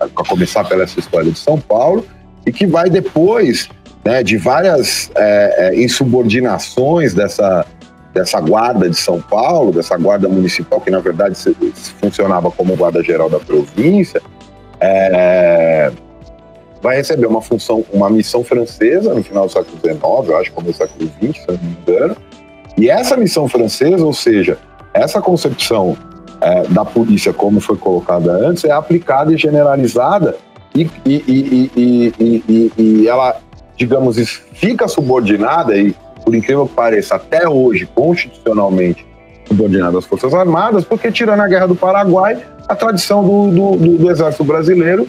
a começar pela essa história de São Paulo, e que vai depois né, de várias é, é, insubordinações dessa, dessa guarda de São Paulo, dessa guarda municipal, que na verdade funcionava como guarda geral da província, é, vai receber uma função, uma missão francesa no final do século XIX, eu acho, como do século XX, se não me engano. E essa missão francesa, ou seja, essa concepção é, da polícia, como foi colocada antes, é aplicada e generalizada e, e, e, e ela, digamos, fica subordinada e, por incrível que pareça, até hoje, constitucionalmente subordinada às Forças Armadas, porque, tirando a Guerra do Paraguai, a tradição do, do, do, do Exército Brasileiro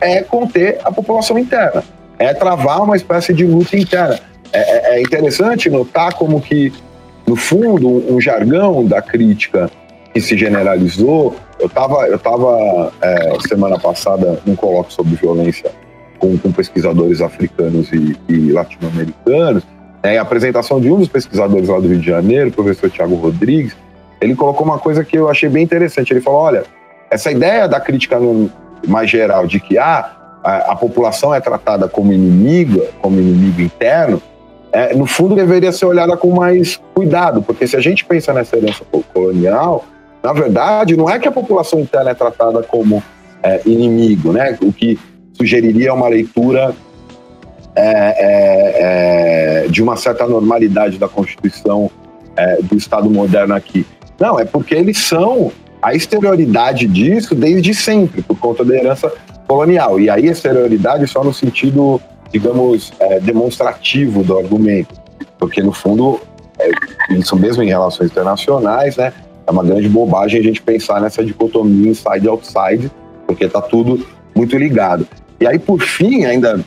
é conter a população interna, é travar uma espécie de luta interna. É, é, é interessante notar como que, no fundo, um jargão da crítica que se generalizou. Eu estava eu tava, é, semana passada num colóquio sobre violência com, com pesquisadores africanos e, e latino-americanos, é, a apresentação de um dos pesquisadores lá do Rio de Janeiro, o professor Tiago Rodrigues, ele colocou uma coisa que eu achei bem interessante. Ele falou: olha, essa ideia da crítica mais geral de que ah, a, a, população é tratada como inimiga, como inimigo interno, é, no fundo deveria ser olhada com mais cuidado, porque se a gente pensa nessa herança colonial, na verdade, não é que a população interna é tratada como é, inimigo, né? O que sugeriria uma leitura é, é, é de uma certa normalidade da Constituição é, do Estado moderno aqui. Não, é porque eles são a exterioridade disso desde sempre, por conta da herança colonial. E aí, exterioridade só no sentido, digamos, é, demonstrativo do argumento, porque no fundo, isso mesmo em relações internacionais, né? é uma grande bobagem a gente pensar nessa dicotomia inside e outside, porque está tudo muito ligado. E aí, por fim, ainda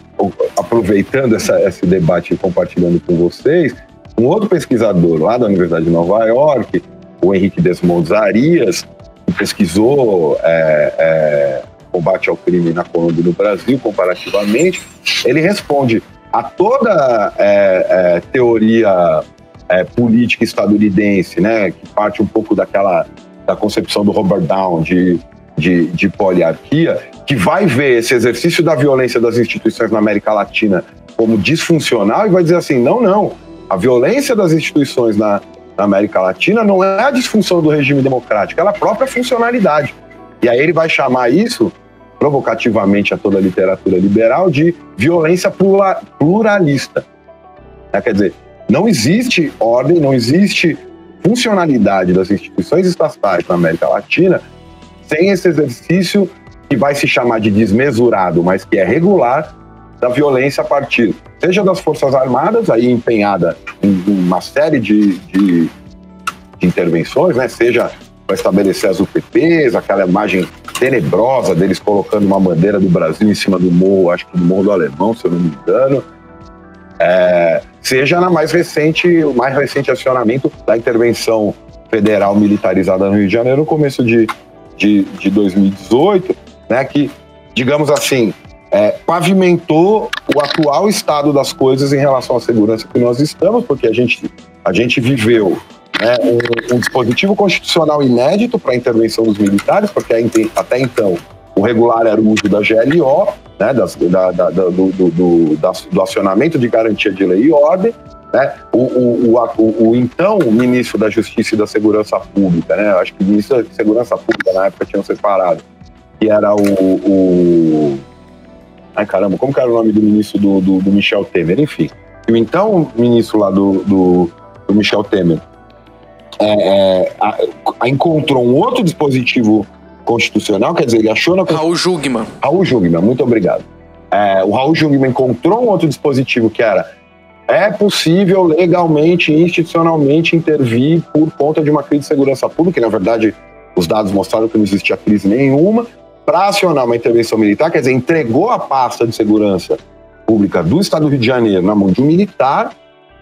aproveitando essa, esse debate e compartilhando com vocês, um outro pesquisador lá da Universidade de Nova York, o Henrique Desmondes Arias, que pesquisou é, é, combate ao crime na Colômbia e no Brasil, comparativamente, ele responde a toda é, é teoria é, política estadunidense, né, que parte um pouco daquela da concepção do Robert Down de, de, de poliarquia, que vai ver esse exercício da violência das instituições na América Latina como disfuncional e vai dizer assim, não, não, a violência das instituições na, na América Latina não é a disfunção do regime democrático, ela é a própria funcionalidade. E aí ele vai chamar isso, provocativamente a toda a literatura liberal, de violência pluralista. É, quer dizer, não existe ordem, não existe funcionalidade das instituições estatais na América Latina sem esse exercício que vai se chamar de desmesurado, mas que é regular, da violência a partir, seja das Forças Armadas, aí empenhada em uma série de, de, de intervenções, né? seja para estabelecer as UPPs, aquela imagem tenebrosa deles colocando uma bandeira do Brasil em cima do morro, acho que do Morro do Alemão, se eu não me engano, é, seja na mais recente, o mais recente acionamento da intervenção federal militarizada no Rio de Janeiro no começo de, de, de 2018, né, que, digamos assim, é, pavimentou o atual estado das coisas em relação à segurança que nós estamos, porque a gente, a gente viveu né, um, um, dispositivo constitucional inédito para a intervenção dos militares, porque até então o regular era o uso da GLO, né, das, da, da, do, do, do, do, acionamento de garantia de lei e ordem, né, o, o, o, o, então ministro da Justiça e da Segurança Pública, né, acho que o ministro da Segurança Pública na época tinham separado, que era o, ai caramba, como que era o nome do ministro do, do, Michel Temer, enfim, o então ministro lá do, do, Michel Temer é, é, a, a encontrou um outro dispositivo constitucional, quer dizer, ele achou na Raul Jugman. Raul Jugman, muito obrigado. É, o Raul Jugman encontrou um outro dispositivo que era é possível legalmente, institucionalmente intervir por conta de uma crise de segurança pública, e na verdade os dados mostraram que não existia crise nenhuma, para acionar uma intervenção militar, quer dizer, entregou a pasta de segurança pública do Estado do Rio de Janeiro na mão de um militar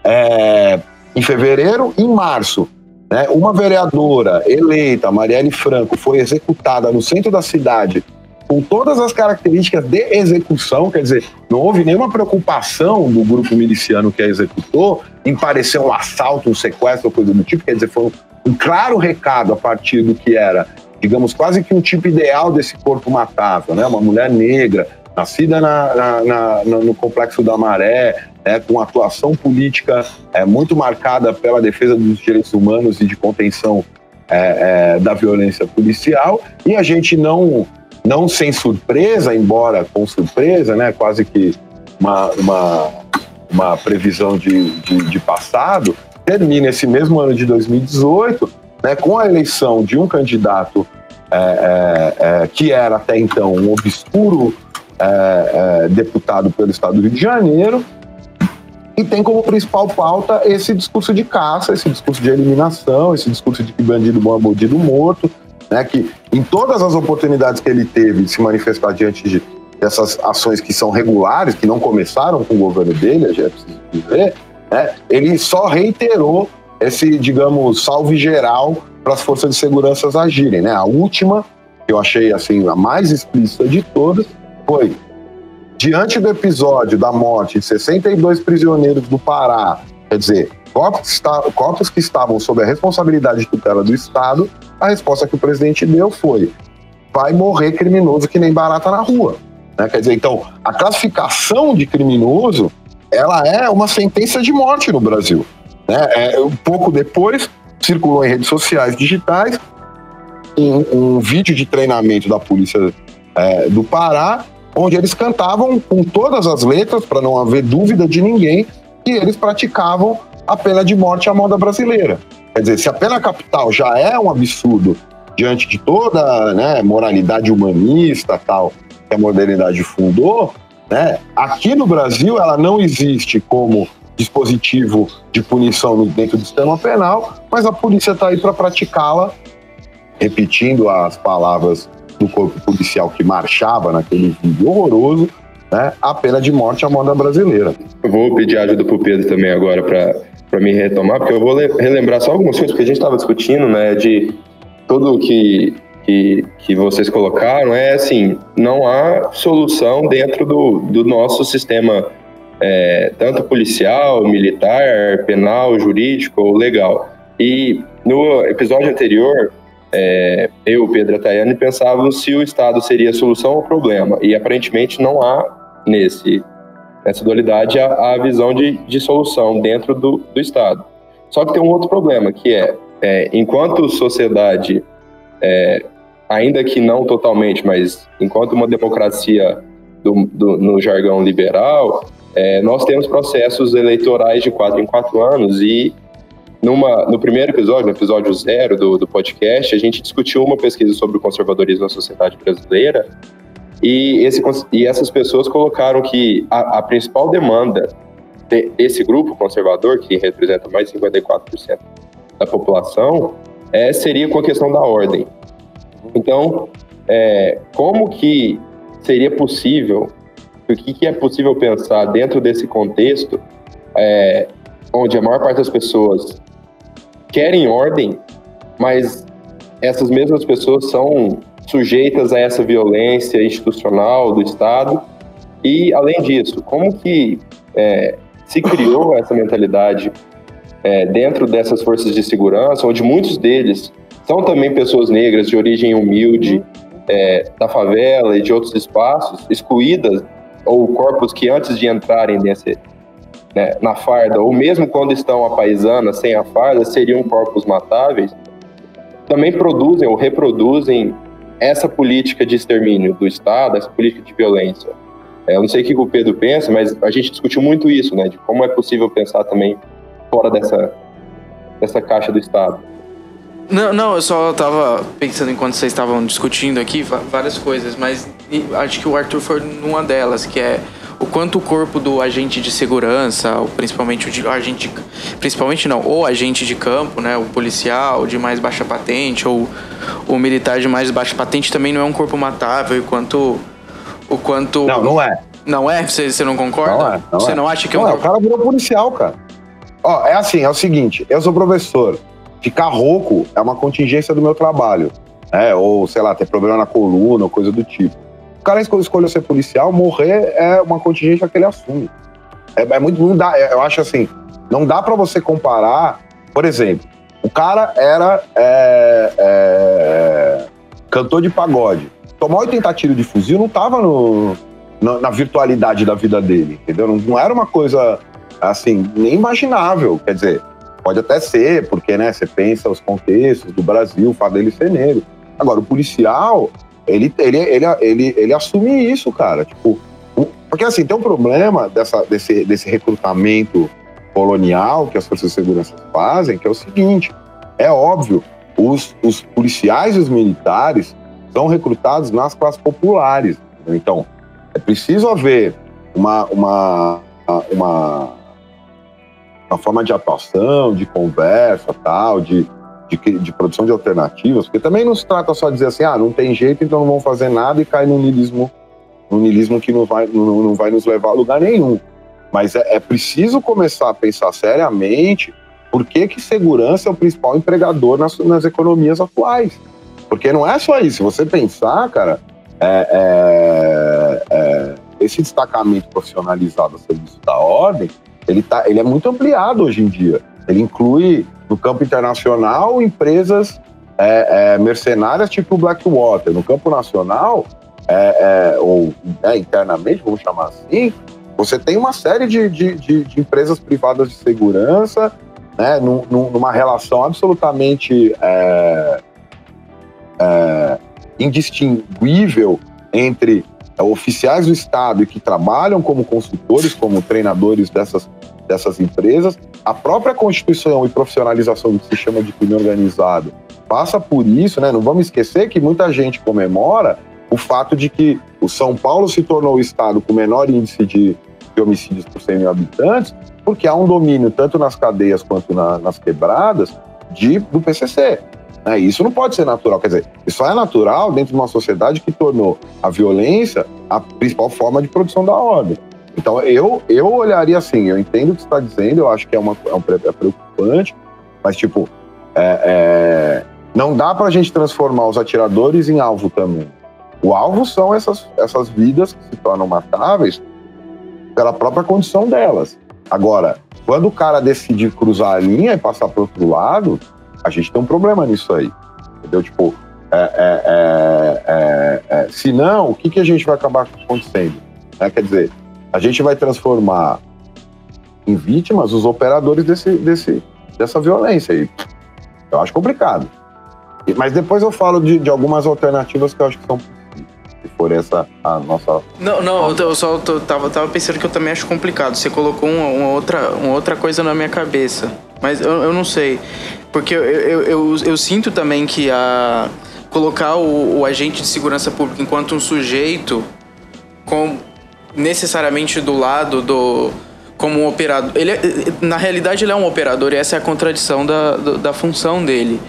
é, em fevereiro, em março né, uma vereadora eleita, Marielle Franco, foi executada no centro da cidade com todas as características de execução, quer dizer, não houve nenhuma preocupação do grupo miliciano que a executou em parecer um assalto, um sequestro, coisa do tipo, quer dizer, foi um claro recado a partir do que era, digamos, quase que um tipo ideal desse corpo matável, né? Uma mulher negra, nascida na, na, na, no Complexo da Maré, é, com atuação política é, muito marcada pela defesa dos direitos humanos e de contenção é, é, da violência policial, e a gente não, não sem surpresa, embora com surpresa, né, quase que uma, uma, uma previsão de, de, de passado, termina esse mesmo ano de 2018 né, com a eleição de um candidato é, é, é, que era até então um obscuro é, é, deputado pelo estado do Rio de Janeiro, e tem como principal pauta esse discurso de caça, esse discurso de eliminação, esse discurso de que bandido bom é bandido morto, né, que em todas as oportunidades que ele teve de se manifestar diante de dessas ações que são regulares, que não começaram com o governo dele, já é preciso dizer, né, ele só reiterou esse, digamos, salve geral para as forças de segurança agirem. Né? A última, que eu achei assim, a mais explícita de todas, foi diante do episódio da morte de 62 prisioneiros do Pará, quer dizer, corpos, que estavam sob a responsabilidade de tutela do Estado, a resposta que o presidente deu foi: vai morrer criminoso que nem barata na rua. Né? Quer dizer, então, a classificação de criminoso ela é uma sentença de morte no Brasil. Né? É, um pouco depois, circulou em redes sociais digitais um, um vídeo de treinamento da polícia é, do Pará, onde eles cantavam com todas as letras, para não haver dúvida de ninguém, que eles praticavam a pena de morte à moda brasileira. Quer dizer, se a pena capital já é um absurdo diante de toda né, moralidade humanista tal que a modernidade fundou, né, aqui no Brasil ela não existe como dispositivo de punição dentro do sistema penal, mas a polícia está aí para praticá-la, repetindo as palavras do corpo policial que marchava naquele vídeo horroroso, né, a pena de morte à moda brasileira. Eu vou pedir ajuda para o Pedro também agora para me retomar, porque eu vou relembrar só algumas coisas que a gente estava discutindo, né, de tudo que, que, que vocês colocaram, é assim, não há solução dentro do, do nosso sistema é, tanto policial, militar, penal, jurídico ou legal. E no episódio anterior, é, eu, Pedro Tayane pensávamos se o Estado seria a solução ao problema. E aparentemente não há nesse, nessa dualidade a, a visão de, de solução dentro do, do Estado. Só que tem um outro problema, que é, é enquanto sociedade, é, ainda que não totalmente, mas enquanto uma democracia do, do, no jargão liberal, é, nós temos processos eleitorais de quatro em quatro anos e numa, no primeiro episódio, no episódio zero do, do podcast, a gente discutiu uma pesquisa sobre o conservadorismo na sociedade brasileira e, esse, e essas pessoas colocaram que a, a principal demanda de, desse grupo conservador, que representa mais de 54% da população, é, seria com a questão da ordem. Então, é, como que seria possível o que, que é possível pensar dentro desse contexto, é, onde a maior parte das pessoas querem ordem, mas essas mesmas pessoas são sujeitas a essa violência institucional do Estado. E, além disso, como que é, se criou essa mentalidade é, dentro dessas forças de segurança, onde muitos deles são também pessoas negras de origem humilde, é, da favela e de outros espaços, excluídas ou corpos que antes de entrarem nesse, né, na farda, ou mesmo quando estão a paisana, sem a farda, seriam corpos matáveis, também produzem ou reproduzem essa política de extermínio do Estado, essa política de violência. É, eu não sei o que o Pedro pensa, mas a gente discutiu muito isso, né, de como é possível pensar também fora dessa, dessa caixa do Estado. Não, não, eu só tava pensando enquanto vocês estavam discutindo aqui várias coisas, mas acho que o Arthur foi numa delas, que é o quanto o corpo do agente de segurança, principalmente o agente, principalmente não, ou agente de campo, né, o policial de mais baixa patente ou o militar de mais baixa patente também não é um corpo matável, e quanto o quanto Não, não é. Não é? Você, você não concorda? Não é. Não você é. não acha que não é um é, o cara virou policial, cara. Ó, é assim, é o seguinte, eu sou professor. Ficar rouco é uma contingência do meu trabalho, né? Ou, sei lá, ter problema na coluna coisa do tipo. O cara escolheu ser policial, morrer é uma contingência que ele assume. É, é muito, não dá, eu acho assim, não dá para você comparar, por exemplo, o cara era é, é, cantor de pagode. Tomar 80 tiros de fuzil não tava no, na, na virtualidade da vida dele, entendeu? Não, não, era uma coisa, assim, nem imaginável. Quer dizer, pode até ser, porque, né, você pensa os contextos do Brasil, o fato dele ser negro. Agora, o policial, ele, ele, ele, ele, ele assume isso, cara. Tipo, porque, assim, tem um problema dessa, desse, desse recrutamento colonial que as forças de segurança fazem, que é o seguinte: é óbvio, os, os policiais e os militares são recrutados nas classes populares. Então, é preciso haver uma, uma, uma, uma forma de atuação, de conversa, tal, de, de, de, produção de alternativas, porque também não se trata só de dizer assim, ah, não tem jeito, então não vamos fazer nada e cair num niilismo, num niilismo que não vai, não, não vai nos levar a lugar nenhum. Mas é, é preciso começar a pensar seriamente por que, que segurança é o principal empregador nas, nas economias atuais. Porque não é só isso. Se você pensar, cara, é, é, é, esse destacamento profissionalizado a serviço da ordem, ele, tá, ele é muito ampliado hoje em dia. Ele inclui, no campo internacional, empresas é, é, mercenárias tipo Blackwater. No campo nacional, é, ou internamente, vamos chamar assim, você tem uma série de, de, de, de empresas privadas de segurança, né, num, numa relação absolutamente é, é, indistinguível entre é, oficiais do Estado e que trabalham como consultores, como treinadores dessas, dessas empresas. A própria constituição e profissionalização do que se chama de crime organizado passa por isso, né? Não vamos esquecer que muita gente comemora o fato de que o São Paulo se tornou o estado com menor índice de de homicídios por 100 mil habitantes, porque há um domínio, tanto nas cadeias quanto na, nas quebradas, de, do PCC. Né? Isso não pode ser natural. Quer dizer, isso só é natural dentro de uma sociedade que tornou a violência a principal forma de produção da ordem. Então, eu, eu olharia assim, eu entendo o que você está dizendo, eu acho que é, uma, é, um, é preocupante, mas, tipo, é, é, não dá para a gente transformar os atiradores em alvo também. O alvo são essas, essas vidas que se tornam matáveis pela própria condição delas. Agora, quando o cara decide cruzar a linha e passar para outro lado, a gente tem um problema nisso aí. Entendeu? Tipo, é, é, é, é, é se não, o que, que a gente vai acabar acontecendo? Né? Quer dizer, a gente vai transformar em vítimas os operadores desse, desse, dessa violência. E eu acho complicado. Mas depois eu falo de, de algumas alternativas que eu acho que são se for essa a nossa. Não, não, eu só tô, tava, tava pensando que eu também acho complicado. Você colocou uma, uma, outra, uma outra coisa na minha cabeça. Mas eu, eu não sei. Porque eu, eu, eu, eu sinto também que a. Colocar o, o agente de segurança pública enquanto um sujeito com necessariamente do lado do como um operador. Ele, é, na realidade, ele é um operador e essa é a contradição da, da função dele.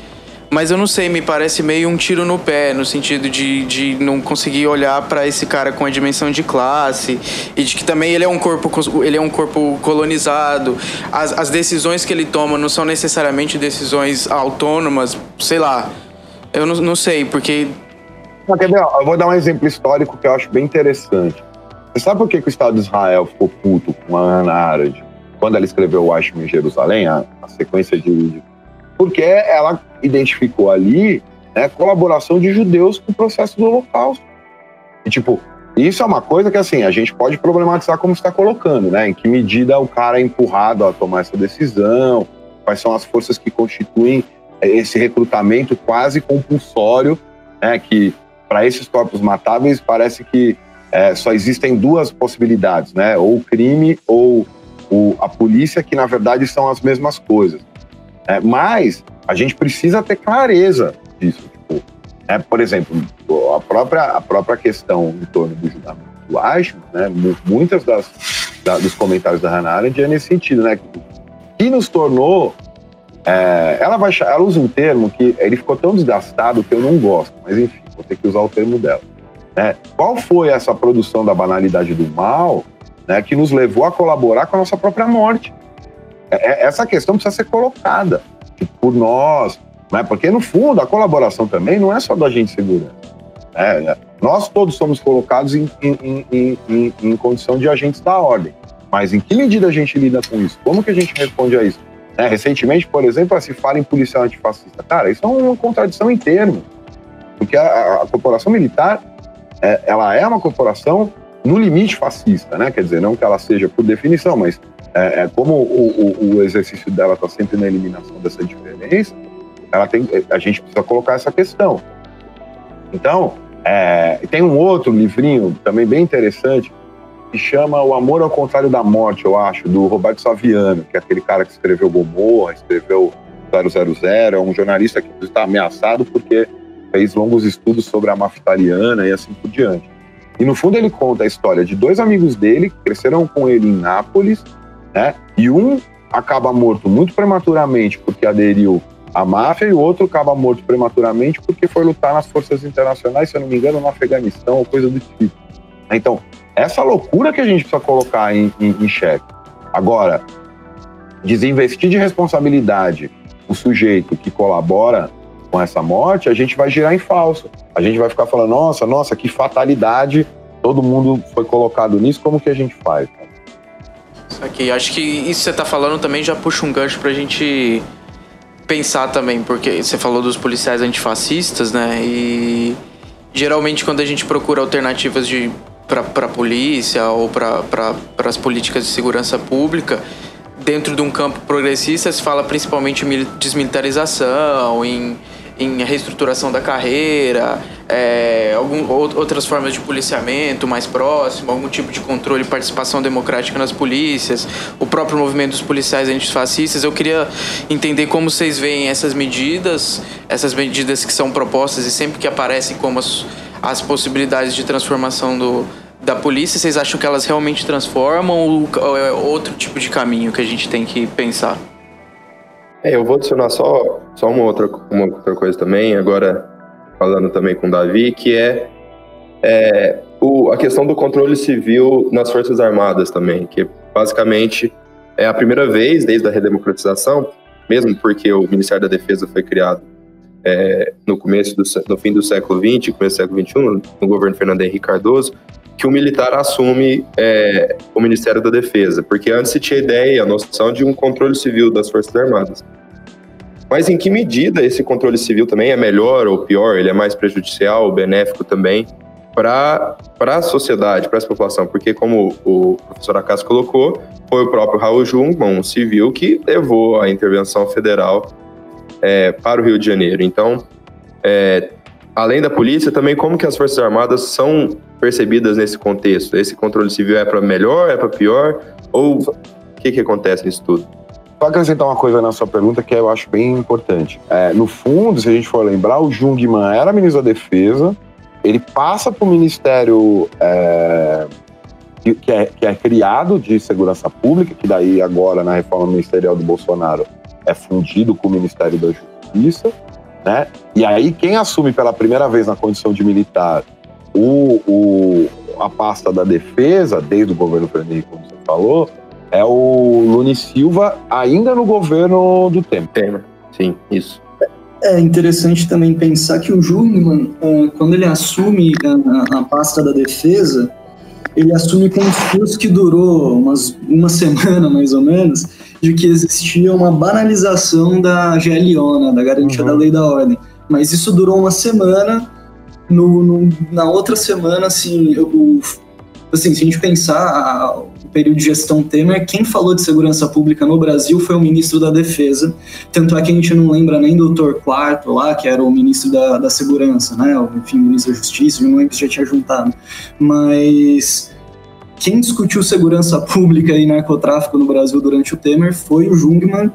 Mas eu não sei, me parece meio um tiro no pé, no sentido de, de não conseguir olhar para esse cara com a dimensão de classe e de que também ele é um corpo, ele é um corpo colonizado. As, as decisões que ele toma não são necessariamente decisões autônomas, sei lá. Eu não, não sei, porque. Não, quer ver? Eu vou dar um exemplo histórico que eu acho bem interessante. Você sabe por que, que o Estado de Israel ficou puto com a Ana Arendt quando ela escreveu o Ashman em Jerusalém, a, a sequência de, de porque ela identificou ali né, colaboração de judeus com o processo do Holocausto. E, tipo, isso é uma coisa que, assim, a gente pode problematizar como está colocando, né? Em que medida o cara é empurrado a tomar essa decisão, quais são as forças que constituem esse recrutamento quase compulsório, né? Que, para esses corpos matáveis, parece que é, só existem duas possibilidades, né? Ou o crime ou o, a polícia, que, na verdade, são as mesmas coisas. É, mas a gente precisa ter clareza disso. Tipo, é, por exemplo, a própria, a própria questão em torno do julgamento do Eichmann, né, muitas das, da, dos comentários da Hannah Arendt é nesse sentido, né, que nos tornou é, ela, vai, ela usa um termo que ele ficou tão desgastado que eu não gosto, mas enfim, vou ter que usar o termo dela. Né? Qual foi essa produção da banalidade do mal né, que nos levou a colaborar com a nossa própria morte? É, é, essa questão precisa ser colocada. que por nós, né? porque no fundo a colaboração também não é só do agente de segurança. Né? Nós todos somos colocados em, em, em, em, condição de agentes da ordem. Mas em que medida a gente lida com isso? Como que a gente responde a isso? Né? Recentemente, por exemplo, se fala em policial antifascista. Cara, isso é uma contradição em termos. Porque a, a corporação militar, é, ela é uma corporação no limite fascista, né? Quer dizer, não que ela seja por definição, mas é, é como o, o, o, exercício dela está sempre na eliminação dessa diferença, ela tem, a gente precisa colocar essa questão. Então, é, tem um outro livrinho também bem interessante que chama O Amor ao Contrário da Morte, eu acho, do Roberto Saviano, que é aquele cara que escreveu Gomorra, escreveu 000, é um jornalista que está ameaçado porque fez longos estudos sobre a máfia italiana e assim por diante. E no fundo ele conta a história de dois amigos dele que cresceram com ele em Nápoles, né? E um acaba morto muito prematuramente porque aderiu à máfia e o outro acaba morto prematuramente porque foi lutar nas forças internacionais, se eu não me engano, no Afeganistão ou coisa do tipo. Então, essa loucura que a gente precisa colocar em, em, em xeque. Agora, desinvestir de responsabilidade o sujeito que colabora com essa morte, a gente vai girar em falso. A gente vai ficar falando, nossa, nossa, que fatalidade, todo mundo foi colocado nisso, como que a gente faz? Aqui, acho que isso que você está falando também já puxa um gancho para a gente pensar também, porque você falou dos policiais antifascistas, né? E geralmente quando a gente procura alternativas de para a polícia ou para as políticas de segurança pública, dentro de um campo progressista se fala principalmente em desmilitarização, em, em reestruturação da carreira, é, algum, outras formas de policiamento mais próximo, algum tipo de controle e participação democrática nas polícias, o próprio movimento dos policiais antifascistas. Eu queria entender como vocês veem essas medidas, essas medidas que são propostas e sempre que aparecem como as, as possibilidades de transformação do, da polícia, vocês acham que elas realmente transformam ou é outro tipo de caminho que a gente tem que pensar? É, eu vou adicionar só, só uma, outra, uma outra coisa também, agora falando também com o Davi, que é, é o, a questão do controle civil nas Forças Armadas também, que basicamente é a primeira vez desde a redemocratização, mesmo porque o Ministério da Defesa foi criado é, no começo do no fim do século XX, começo do século XXI, no governo Fernando Henrique Cardoso, que o militar assume é, o Ministério da Defesa, porque antes se tinha ideia, a noção de um controle civil das Forças Armadas. Mas em que medida esse controle civil também é melhor ou pior? Ele é mais prejudicial ou benéfico também para a sociedade, para essa população? Porque, como o professor Acas colocou, foi o próprio Raul Jungmann, um civil, que levou a intervenção federal é, para o Rio de Janeiro. Então, é, além da polícia, também como que as Forças Armadas são percebidas nesse contexto? Esse controle civil é para melhor, é para pior? Ou o que, que acontece nisso tudo? Só acrescentar uma coisa na sua pergunta que eu acho bem importante. É, no fundo, se a gente for lembrar, o Jungmann era ministro da Defesa, ele passa para o Ministério é, que, é, que é criado de Segurança Pública, que daí agora na reforma ministerial do Bolsonaro é fundido com o Ministério da Justiça, né? E aí quem assume pela primeira vez na condição de militar o, o, a pasta da defesa, desde o governo Fernandes, como você falou, é o Luni Silva, ainda no governo do Temer. Temer, sim, isso. É interessante também pensar que o Jungmann, é, quando ele assume a, a pasta da defesa, ele assume com um discurso que durou umas, uma semana, mais ou menos, de que existia uma banalização da GLO, né, da Garantia uhum. da Lei da Ordem. Mas isso durou uma semana no, no, na outra semana, assim, o, assim, se a gente pensar a, o período de gestão Temer, quem falou de segurança pública no Brasil foi o ministro da Defesa. Tanto é que a gente não lembra nem do Torquato lá, que era o ministro da, da Segurança, né? Enfim, o ministro da Justiça, não lembro se já tinha juntado. Mas quem discutiu segurança pública e narcotráfico no Brasil durante o Temer foi o Jungmann,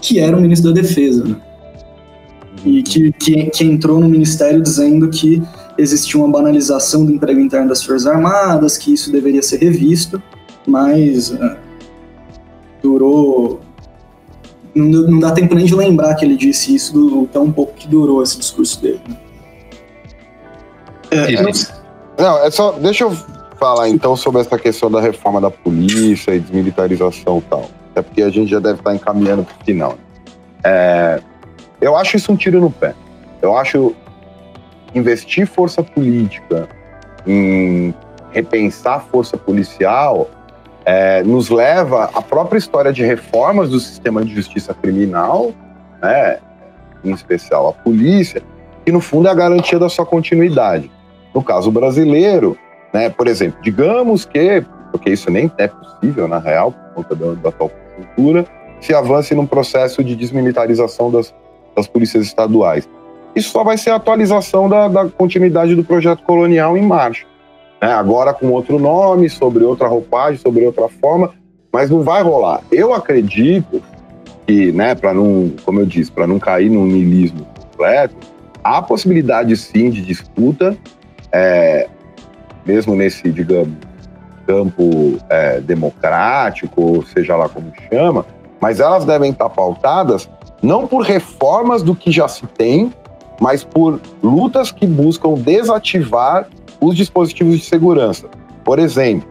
que era o ministro da Defesa. Né? e que, que, que, entrou no ministério dizendo que existia uma banalização do emprego interno das Forças Armadas, que isso deveria ser revisto, mas uh, durou. Não, não, dá tempo nem de lembrar que ele disse isso, do tão pouco que durou esse discurso dele. Né? É, não, é só. Deixa eu falar então sobre essa questão da reforma da polícia e desmilitarização e tal. Até porque a gente já deve estar encaminhando para o final. É, eu acho isso um tiro no pé. Eu acho investir força política em repensar a força policial é, nos leva à própria história de reformas do sistema de justiça criminal, né, em especial a polícia, que no fundo é a garantia da sua continuidade. No caso brasileiro, né, por exemplo, digamos que, porque isso nem é possível na real, por conta da, da atual cultura, se avance num processo de desmilitarização das, das polícias estaduais. Isso só vai ser a atualização da, da continuidade do projeto colonial em marcha. Né? Agora com outro nome, sobre outra roupagem, sobre outra forma, mas não vai rolar. Eu acredito que, né, para não, como eu disse, para não cair num niilismo completo, há possibilidade sim de disputa, é, mesmo nesse, digamos, campo é, democrático, seja lá como chama, mas elas devem estar pautadas não por reformas do que já se tem, mas por lutas que buscam desativar os dispositivos de segurança. Por exemplo,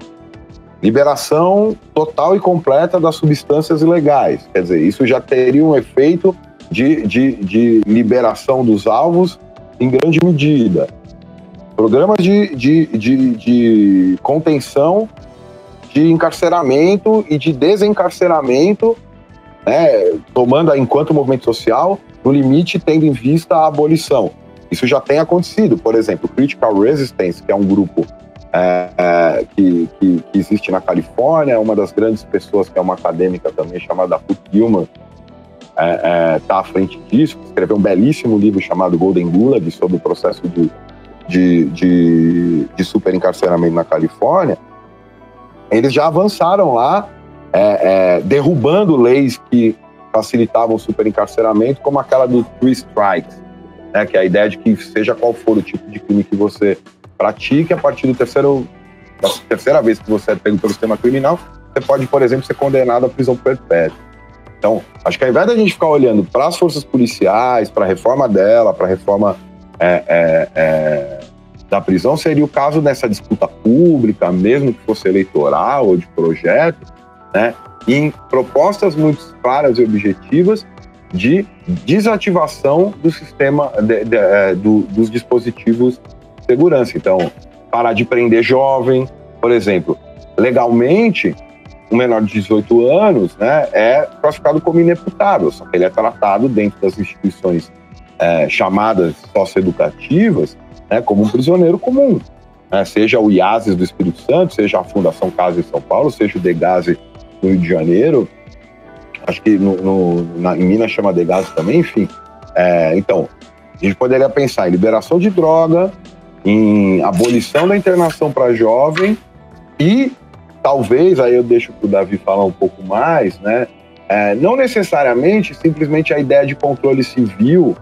liberação total e completa das substâncias ilegais. Quer dizer, isso já teria um efeito de, de, de liberação dos alvos em grande medida. Programas de, de, de, de contenção de encarceramento e de desencarceramento, né, tomando enquanto movimento social, no limite tendo em vista a abolição. Isso já tem acontecido. Por exemplo, Critical Resistance, que é um grupo é, é, que, que, que, existe na Califórnia, uma das grandes pessoas, que é uma acadêmica também, chamada Ruth Gilman, está é, é tá à frente disso, escreveu um belíssimo livro chamado Golden Gulag, sobre o processo de, de, de, de super encarceramento na Califórnia. Eles já avançaram lá, é, é, derrubando leis que facilitavam o super encarceramento, como aquela do Three Strikes, né, que é a ideia de que seja qual for o tipo de crime que você pratique, a partir do terceiro, da terceira vez que você é pego pelo sistema criminal, você pode, por exemplo, ser condenado à prisão perpétua. Então, acho que ao invés da gente ficar olhando para as forças policiais, para a reforma dela, para a reforma é, é, é, da prisão, seria o caso dessa disputa pública, mesmo que fosse eleitoral ou de projeto, né, em propostas muito claras e objetivas de desativação do sistema de, de, é, do, dos dispositivos de segurança. Então, parar de prender jovem, por exemplo, legalmente, um menor de 18 anos né, é classificado como ineputável, só que ele é tratado dentro das instituições é, chamadas socioeducativas né, como um prisioneiro comum. Né, seja o IASES do Espírito Santo, seja a Fundação Casa em São Paulo, seja o DEGASE no Rio de Janeiro, acho que no, no, na, em Minas chama de gás também, enfim. É, então, a gente poderia pensar em liberação de droga, em abolição da internação para jovem e talvez, aí eu deixo para o Davi falar um pouco mais, né? É, não necessariamente simplesmente a ideia de controle civil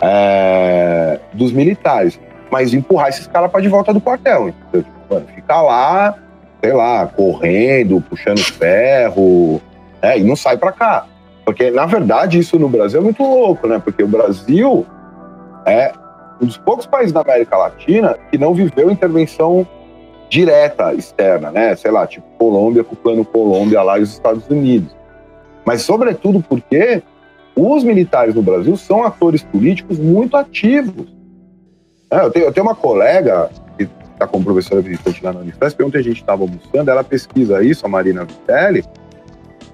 é, dos militares, mas empurrar esses caras para de volta do quartel. Tipo, mano, ficar lá, sei lá, correndo, puxando ferro, é, e não sai para cá. Porque, na verdade, isso no Brasil é muito louco, né? Porque o Brasil é um dos poucos países da América Latina que não viveu intervenção direta externa, né? Sei lá, tipo Colômbia com o plano Colômbia lá e os Estados Unidos. Mas, sobretudo, porque os militares no Brasil são atores políticos muito ativos. É, eu, tenho, eu, tenho, uma colega que está como professora visitante lá na Unifesp, ontem a gente estava almoçando, ela pesquisa isso, a Marina Vitelli,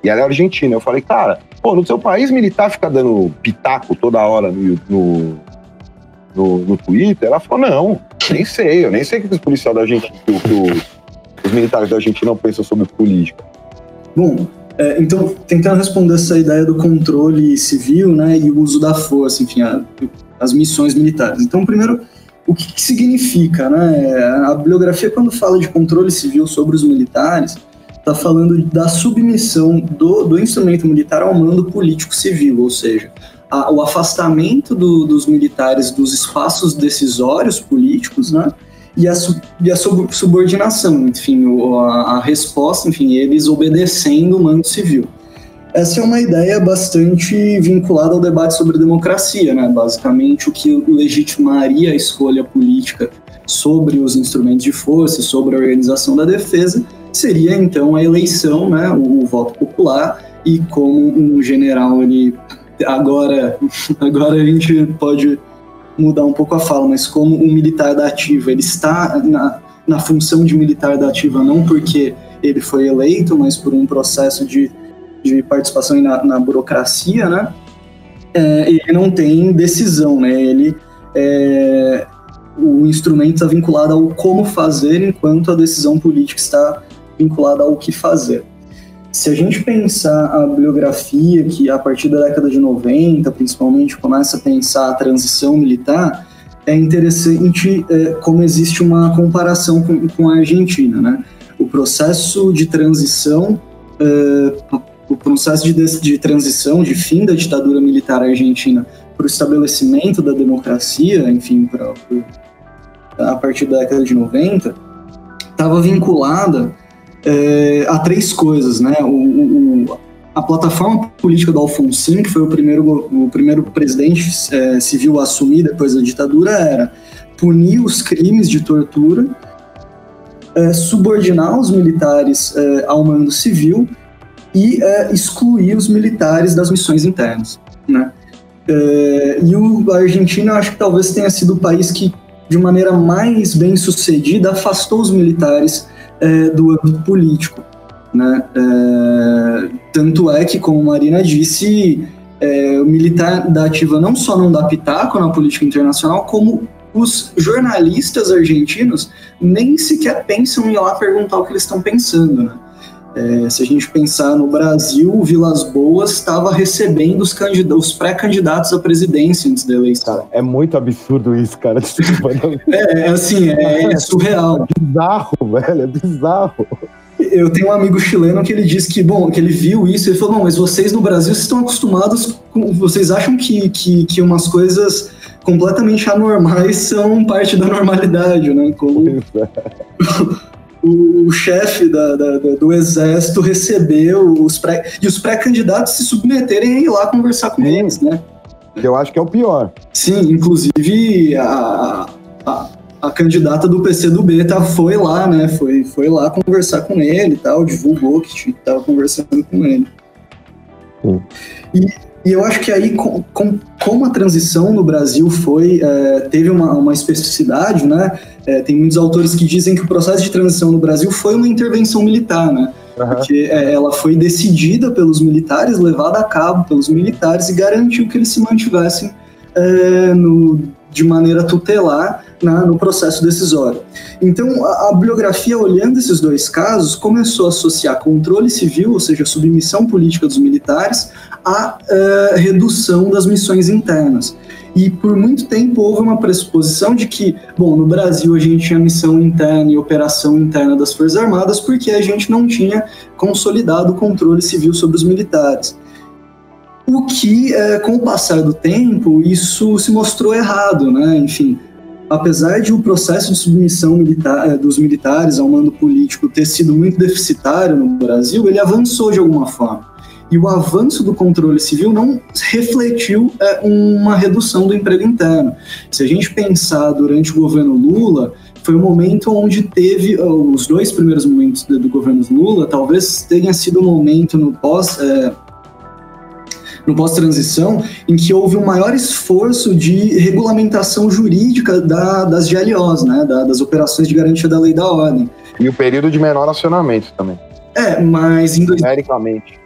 e ela é argentina. Eu falei, cara, pô, no seu país militar fica dando pitaco toda hora no, no, no, no Twitter? Ela falou, não, nem sei, eu nem sei o que os policiais da gente, que, que os militares da gente não pensam sobre política. Bom, é, então, tentando responder essa ideia do controle civil, né, e o uso da força, enfim, a, as missões militares. Então, primeiro, o que, que significa, né? A bibliografia, quando fala de controle civil sobre os militares, está falando da submissão do, do instrumento militar ao mando político civil, ou seja, a, o afastamento do, dos militares dos espaços decisórios políticos, né? E a, e a subordinação, enfim, a, a resposta, enfim, eles obedecendo o mando civil. Essa é uma ideia bastante vinculada ao debate sobre democracia, né? Basicamente, o que legitimaria a escolha política sobre os instrumentos de força, sobre a organização da defesa, seria então a eleição, né, o, o voto popular, e como um general ele agora, agora a gente pode mudar um pouco a fala, mas como um militar da ativa, ele está na, na função de militar da ativa não porque ele foi eleito, mas por um processo de, de participação na, na burocracia, né? É, ele não tem decisão, né? Ele é, o instrumento está vinculado ao como fazer, enquanto a decisão política está vinculada ao que fazer. Se a gente pensar a bibliografia, que a partir da década de 90, principalmente, começa a pensar a transição militar, é interessante é, como existe uma comparação com, com, a Argentina. Né? O processo de transição, é, o processo de, de transição, de fim da ditadura militar argentina para o estabelecimento da democracia, enfim, pra, pra, a partir da década de 90, estava vinculada é, a três coisas, né? O, o, a plataforma política do Alfonsin, que foi o primeiro, o primeiro presidente é, civil a assumir depois da ditadura, era punir os crimes de tortura, é, subordinar os militares é, ao mando civil e é, excluir os militares das missões internas, né? É, e o, a Argentina, acho que talvez tenha sido o país que, de maneira mais bem sucedida, afastou os militares é, do âmbito político. Né? É, tanto é que, como Marina disse, é, o militar da ativa não só não dá pitaco na política internacional, como os jornalistas argentinos nem sequer pensam em ir lá perguntar o que eles estão pensando. Né? É, se a gente pensar no Brasil, o Vilas Boas estava recebendo os, os pré-candidatos à presidência antes da eleição. Cara, é muito absurdo isso, cara. é, é, assim, é, é surreal. É bizarro, velho, é bizarro. Eu tenho um amigo chileno que ele disse que, bom, que ele viu isso e falou, não, mas vocês no Brasil vocês estão acostumados, com, vocês acham que, que, que umas coisas completamente anormais são parte da normalidade, né? Como... o, chefe da, da, do exército recebeu os pré e os pré-candidatos se submeterem a ir lá conversar com Sim. eles, né? Eu acho que é o pior. Sim, inclusive a, a, a candidata do PCdoB tá, foi lá, né? Foi, foi lá conversar com ele e tal, divulgou que estava conversando com ele. Sim. E e eu acho que aí, com, com, como a transição no Brasil foi, é, teve uma, uma especificidade, né? É, tem muitos autores que dizem que o processo de transição no Brasil foi uma intervenção militar, né? Uhum. Porque é, ela foi decidida pelos militares, levada a cabo pelos militares e garantiu que eles se mantivessem é, no, de maneira tutelar na, no processo decisório. Então, a, a, bibliografia, olhando esses dois casos, começou a associar controle civil, ou seja, submissão política dos militares, à uh, redução das missões internas. E por muito tempo houve uma pressuposição de que, bom, no Brasil a gente tinha missão interna e operação interna das Forças Armadas porque a gente não tinha consolidado o controle civil sobre os militares. O que, é, com o passar do tempo, isso se mostrou errado, né? Enfim, apesar de o processo de submissão militar, é, dos militares ao mando político ter sido muito deficitário no Brasil, ele avançou de alguma forma. E o avanço do controle civil não refletiu é, uma redução do emprego interno. Se a gente pensar durante o governo Lula, foi o um momento onde teve os dois primeiros momentos do, governo Lula, talvez tenha sido o um momento no pós é, no pós-transição, em que houve um maior esforço de regulamentação jurídica da, das GLOs, né, da, das operações de garantia da lei da ordem. E o período de menor acionamento também. É, mas em... Numericamente.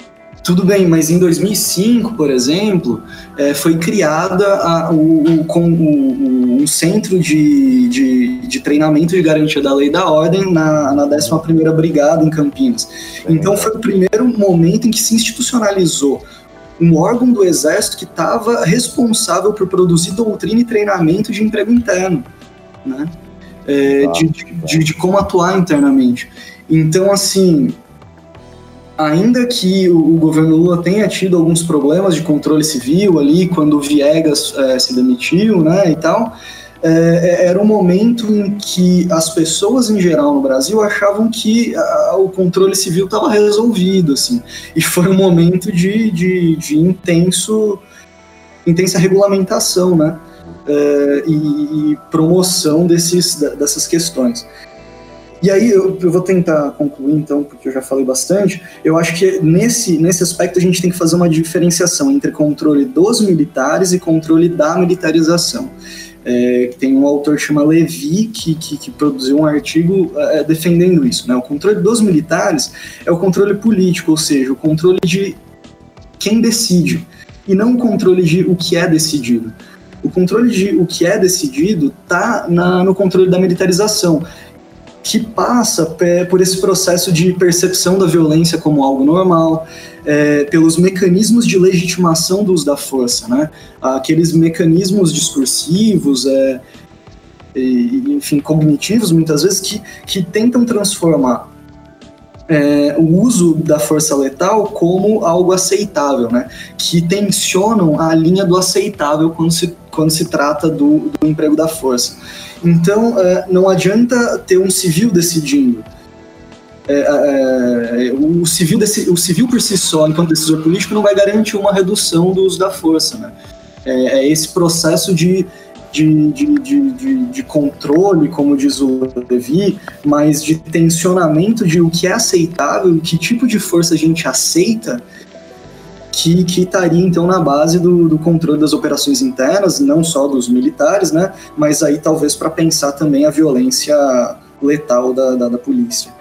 Tudo bem, mas em 2005, por exemplo, é, foi criada a, o, o, o, um centro de, de, de, treinamento de garantia da lei da ordem na, na 11ª Brigada em Campinas. Então foi o primeiro momento em que se institucionalizou um órgão do Exército que estava responsável por produzir doutrina e treinamento de emprego interno, né? É, de, de, de, como atuar internamente. Então, assim, ainda que o, o, governo Lula tenha tido alguns problemas de controle civil ali, quando o Viegas é, se demitiu, né, e tal, é, é, era um momento em que as pessoas em geral no Brasil achavam que a, o controle civil estava resolvido, assim, e foi um momento de, de, de intenso, intensa regulamentação, né, é, e, e, promoção desses, dessas questões. E aí eu, eu, vou tentar concluir então, porque eu já falei bastante. Eu acho que nesse, nesse aspecto a gente tem que fazer uma diferenciação entre controle dos militares e controle da militarização. É, tem um autor que chama Levi que, que, que produziu um artigo é, defendendo isso. Né? O controle dos militares é o controle político, ou seja, o controle de quem decide, e não o controle de o que é decidido. O controle de o que é decidido está no controle da militarização que passa por esse processo de percepção da violência como algo normal, é, pelos mecanismos de legitimação do uso da força, né? Aqueles mecanismos discursivos, é, e, enfim, cognitivos, muitas vezes, que, que tentam transformar é, o uso da força letal como algo aceitável, né? Que tensionam a linha do aceitável quando se, quando se trata do, do emprego da força. Então, é, não adianta ter um civil decidindo. É, é, o, civil desse, o civil por si só, enquanto decisor político, não vai garantir uma redução do uso da força. Né? É, é esse processo de, de, de, de, de, controle, como diz o Levi, mas de tensionamento de o que é aceitável, que tipo de força a gente aceita que, que estaria então na base do, do, controle das operações internas, não só dos militares, né, mas aí talvez para pensar também a violência letal da, da, da polícia.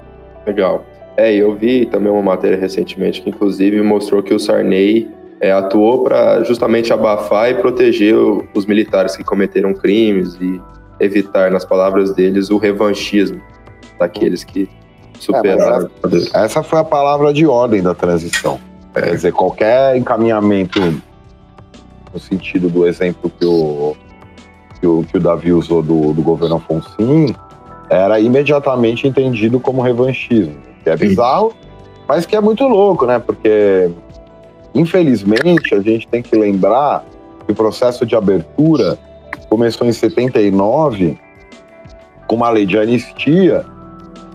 Legal. É, eu vi também uma matéria recentemente que inclusive mostrou que o Sarney é, atuou para justamente abafar e proteger os militares que cometeram crimes e evitar, nas palavras deles, o revanchismo daqueles que superaram. É, essa, essa foi a palavra de ordem da transição. Quer dizer, qualquer encaminhamento no sentido do exemplo que o, que o, que o Davi usou do, do governo Afonso era imediatamente entendido como revanchismo, que é bizarro, mas que é muito louco, né? Porque, infelizmente, a gente tem que lembrar que o processo de abertura começou em 79 com uma lei de anistia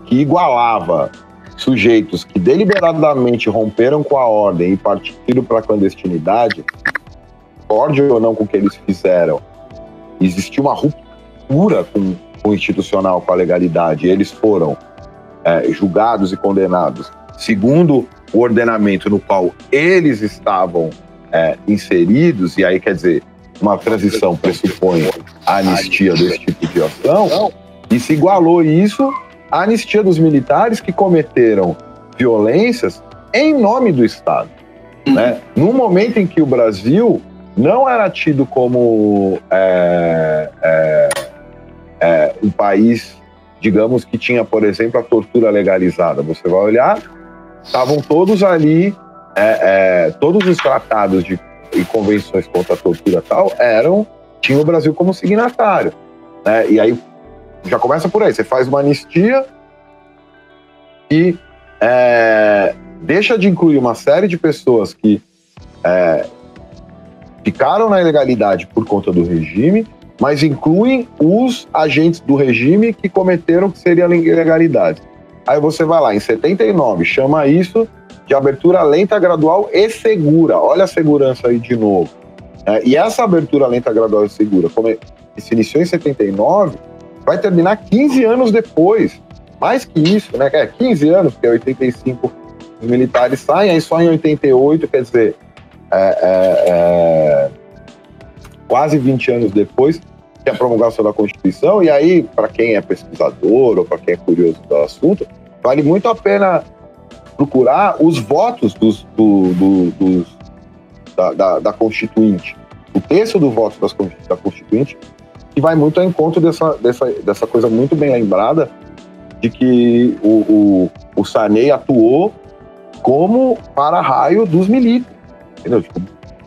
que igualava sujeitos que deliberadamente romperam com a ordem e partiram para a clandestinidade, pode ou não com o que eles fizeram, existiu uma ruptura com o institucional, com a legalidade, eles foram é, julgados e condenados segundo o ordenamento no qual eles estavam é, inseridos, e aí quer dizer, uma transição pressupõe a anistia desse tipo de ação, e se igualou isso a anistia dos militares que cometeram violências em nome do Estado. Né? No momento em que o Brasil não era tido como é, é, é, um país, digamos, que tinha, por exemplo, a tortura legalizada. Você vai olhar, estavam todos ali, é, é, todos os tratados de, e convenções contra a tortura tal eram tinha o Brasil como signatário. Né? E aí já começa por aí. Você faz uma anistia e é, deixa de incluir uma série de pessoas que é, ficaram na ilegalidade por conta do regime, mas incluem os agentes do regime que cometeram que seria ilegalidade. Aí você vai lá, em 79, chama isso de abertura lenta, gradual e segura. Olha a segurança aí de novo. É, e essa abertura lenta, gradual e segura, como é, se iniciou em 79, vai terminar 15 anos depois. Mais que isso, né? É 15 anos, porque é 85 os militares saem, aí só em 88, quer dizer, é, é, é, quase 20 anos depois a promulgação da Constituição, e aí, para quem é pesquisador ou para quem é curioso do assunto, vale muito a pena procurar os votos dos, do, do, dos, da, da, da, Constituinte, o texto do voto das, da Constituinte, que vai muito ao encontro dessa, dessa, dessa coisa muito bem lembrada de que o, o, o Sarney atuou como para-raio dos milímetros. Entendeu? Tipo,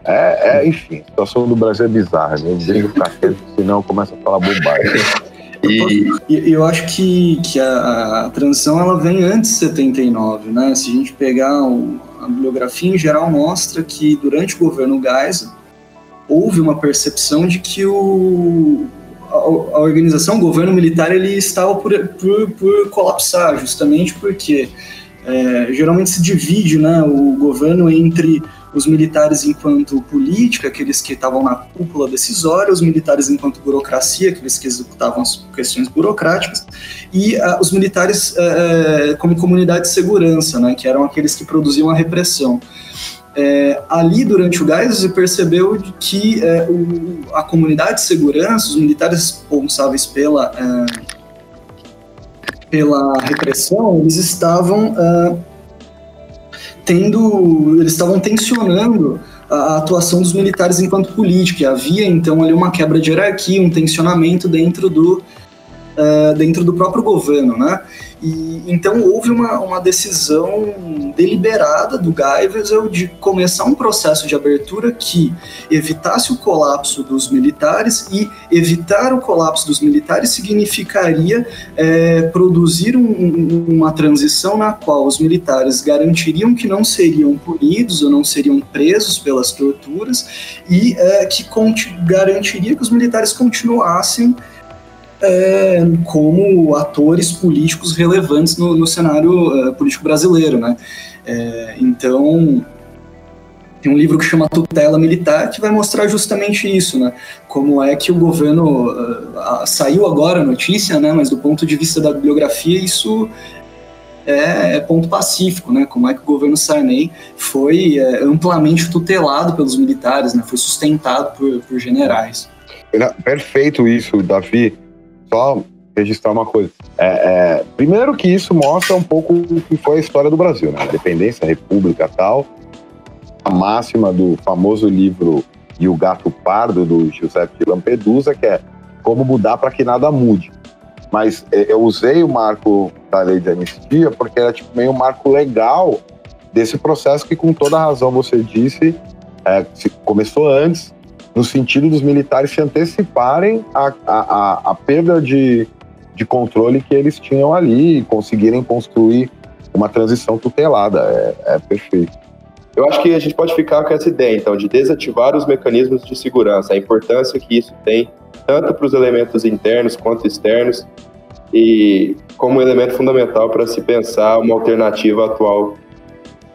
é, é, enfim, a situação do Brasil é bizarra, né? Eu ficar quieto, senão começa a falar bobagem. E eu acho que, que a, a, transição ela vem antes de 79, né? Se a gente pegar o, a bibliografia em geral mostra que durante o governo Geisel houve uma percepção de que o, a, a organização, o governo militar, ele estava por, por, por colapsar, justamente porque é, geralmente se divide né, o governo entre os militares enquanto política, aqueles que estavam na cúpula decisória, os militares enquanto burocracia, aqueles que executavam as questões burocráticas, e uh, os militares uh, como comunidade de segurança, né, que eram aqueles que produziam a repressão. É, ali durante o Geisel percebeu que é, o, a comunidade de segurança, os militares responsáveis pela, é, pela repressão, eles estavam tendo, eles estavam tensionando a atuação dos militares enquanto política. Havia então ali uma quebra de hierarquia, um tensionamento dentro do uh, dentro do próprio governo, né? E, então houve uma, uma decisão deliberada do Geisel de começar um processo de abertura que evitasse o colapso dos militares e evitar o colapso dos militares significaria é, produzir um, uma transição na qual os militares garantiriam que não seriam punidos ou não seriam presos pelas torturas e é, que garantiria que os militares continuassem é, como atores políticos relevantes no, no cenário uh, político brasileiro, né? É, então, tem um livro que chama Tutela Militar que vai mostrar justamente isso, né? Como é que o governo uh, saiu agora a notícia, né? Mas do ponto de vista da bibliografia isso é, é ponto pacífico, né? Como é que o governo Sarney foi é, amplamente tutelado pelos militares, né? Foi sustentado por, por generais. Perfeito isso, Davi só registrar uma coisa. É, é, primeiro que isso mostra um pouco o que foi a história do Brasil, né? Independência, República tal. A máxima do famoso livro E o Gato Pardo, do Giuseppe de Lampedusa, que é como mudar para que nada mude. Mas é, eu usei o marco da lei de anistia porque era tipo, meio um marco legal desse processo que, com toda razão, você disse, é, começou antes no sentido dos militares se anteciparem à, à, à perda de, de controle que eles tinham ali e conseguirem construir uma transição tutelada. É, é perfeito. Eu acho que a gente pode ficar com essa ideia, então, de desativar os mecanismos de segurança, a importância que isso tem, tanto para os elementos internos quanto externos, e como elemento fundamental para se pensar uma alternativa à atual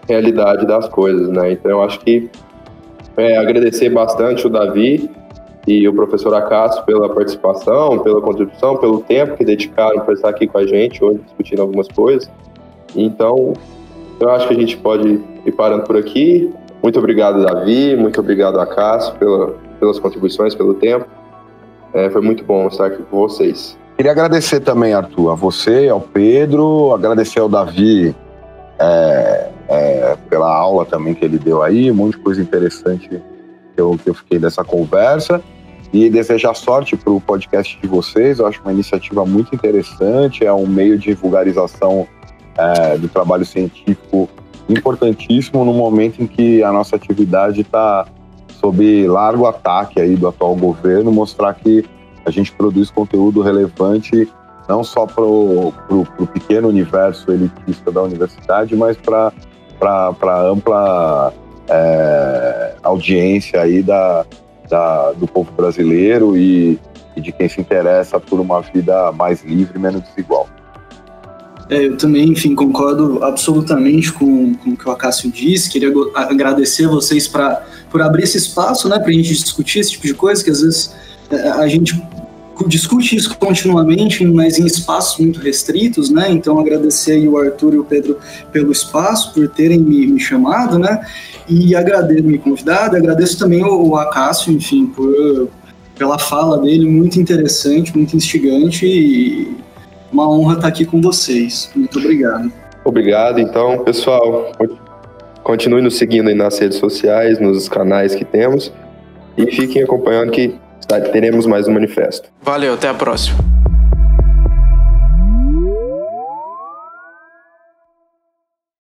realidade das coisas, né? Então, eu acho que é, agradecer bastante o Davi e o professor Acácio pela participação, pela contribuição, pelo tempo que dedicaram para estar aqui com a gente hoje discutindo algumas coisas. Então, eu acho que a gente pode ir parando por aqui. Muito obrigado, Davi, muito obrigado, Acácio, pela, pelas contribuições, pelo tempo. É, foi muito bom estar aqui com vocês. Queria agradecer também, Arthur, a você, ao Pedro, agradecer ao Davi é, é, pela aula também que ele deu aí, um monte de coisa interessante que eu, que eu fiquei dessa conversa. E desejar sorte para o podcast de vocês, eu acho uma iniciativa muito interessante, é um meio de vulgarização é, do trabalho científico importantíssimo no momento em que a nossa atividade está sob largo ataque aí do atual governo, mostrar que a gente produz conteúdo relevante não só para o pequeno universo elitista da universidade, mas para para ampla é, audiência aí da, da, do povo brasileiro e, e, de quem se interessa por uma vida mais livre e menos desigual. É, eu também, enfim, concordo absolutamente com, com o que o Acácio disse. Queria agradecer vocês pra, por abrir esse espaço né, para a gente discutir esse tipo de coisa, que às vezes é, a gente discute isso continuamente, mas em espaços muito restritos, né? Então agradecer aí o Arthur e o Pedro pelo espaço, por terem me, me chamado, né? E agradeço me convidado, agradeço também o, o Acácio, enfim, por pela fala dele, muito interessante, muito instigante e uma honra estar aqui com vocês. Muito obrigado. Obrigado, então, pessoal. Continue nos seguindo aí nas redes sociais, nos canais que temos e fiquem acompanhando que teremos mais um manifesto. Valeu, até a próxima.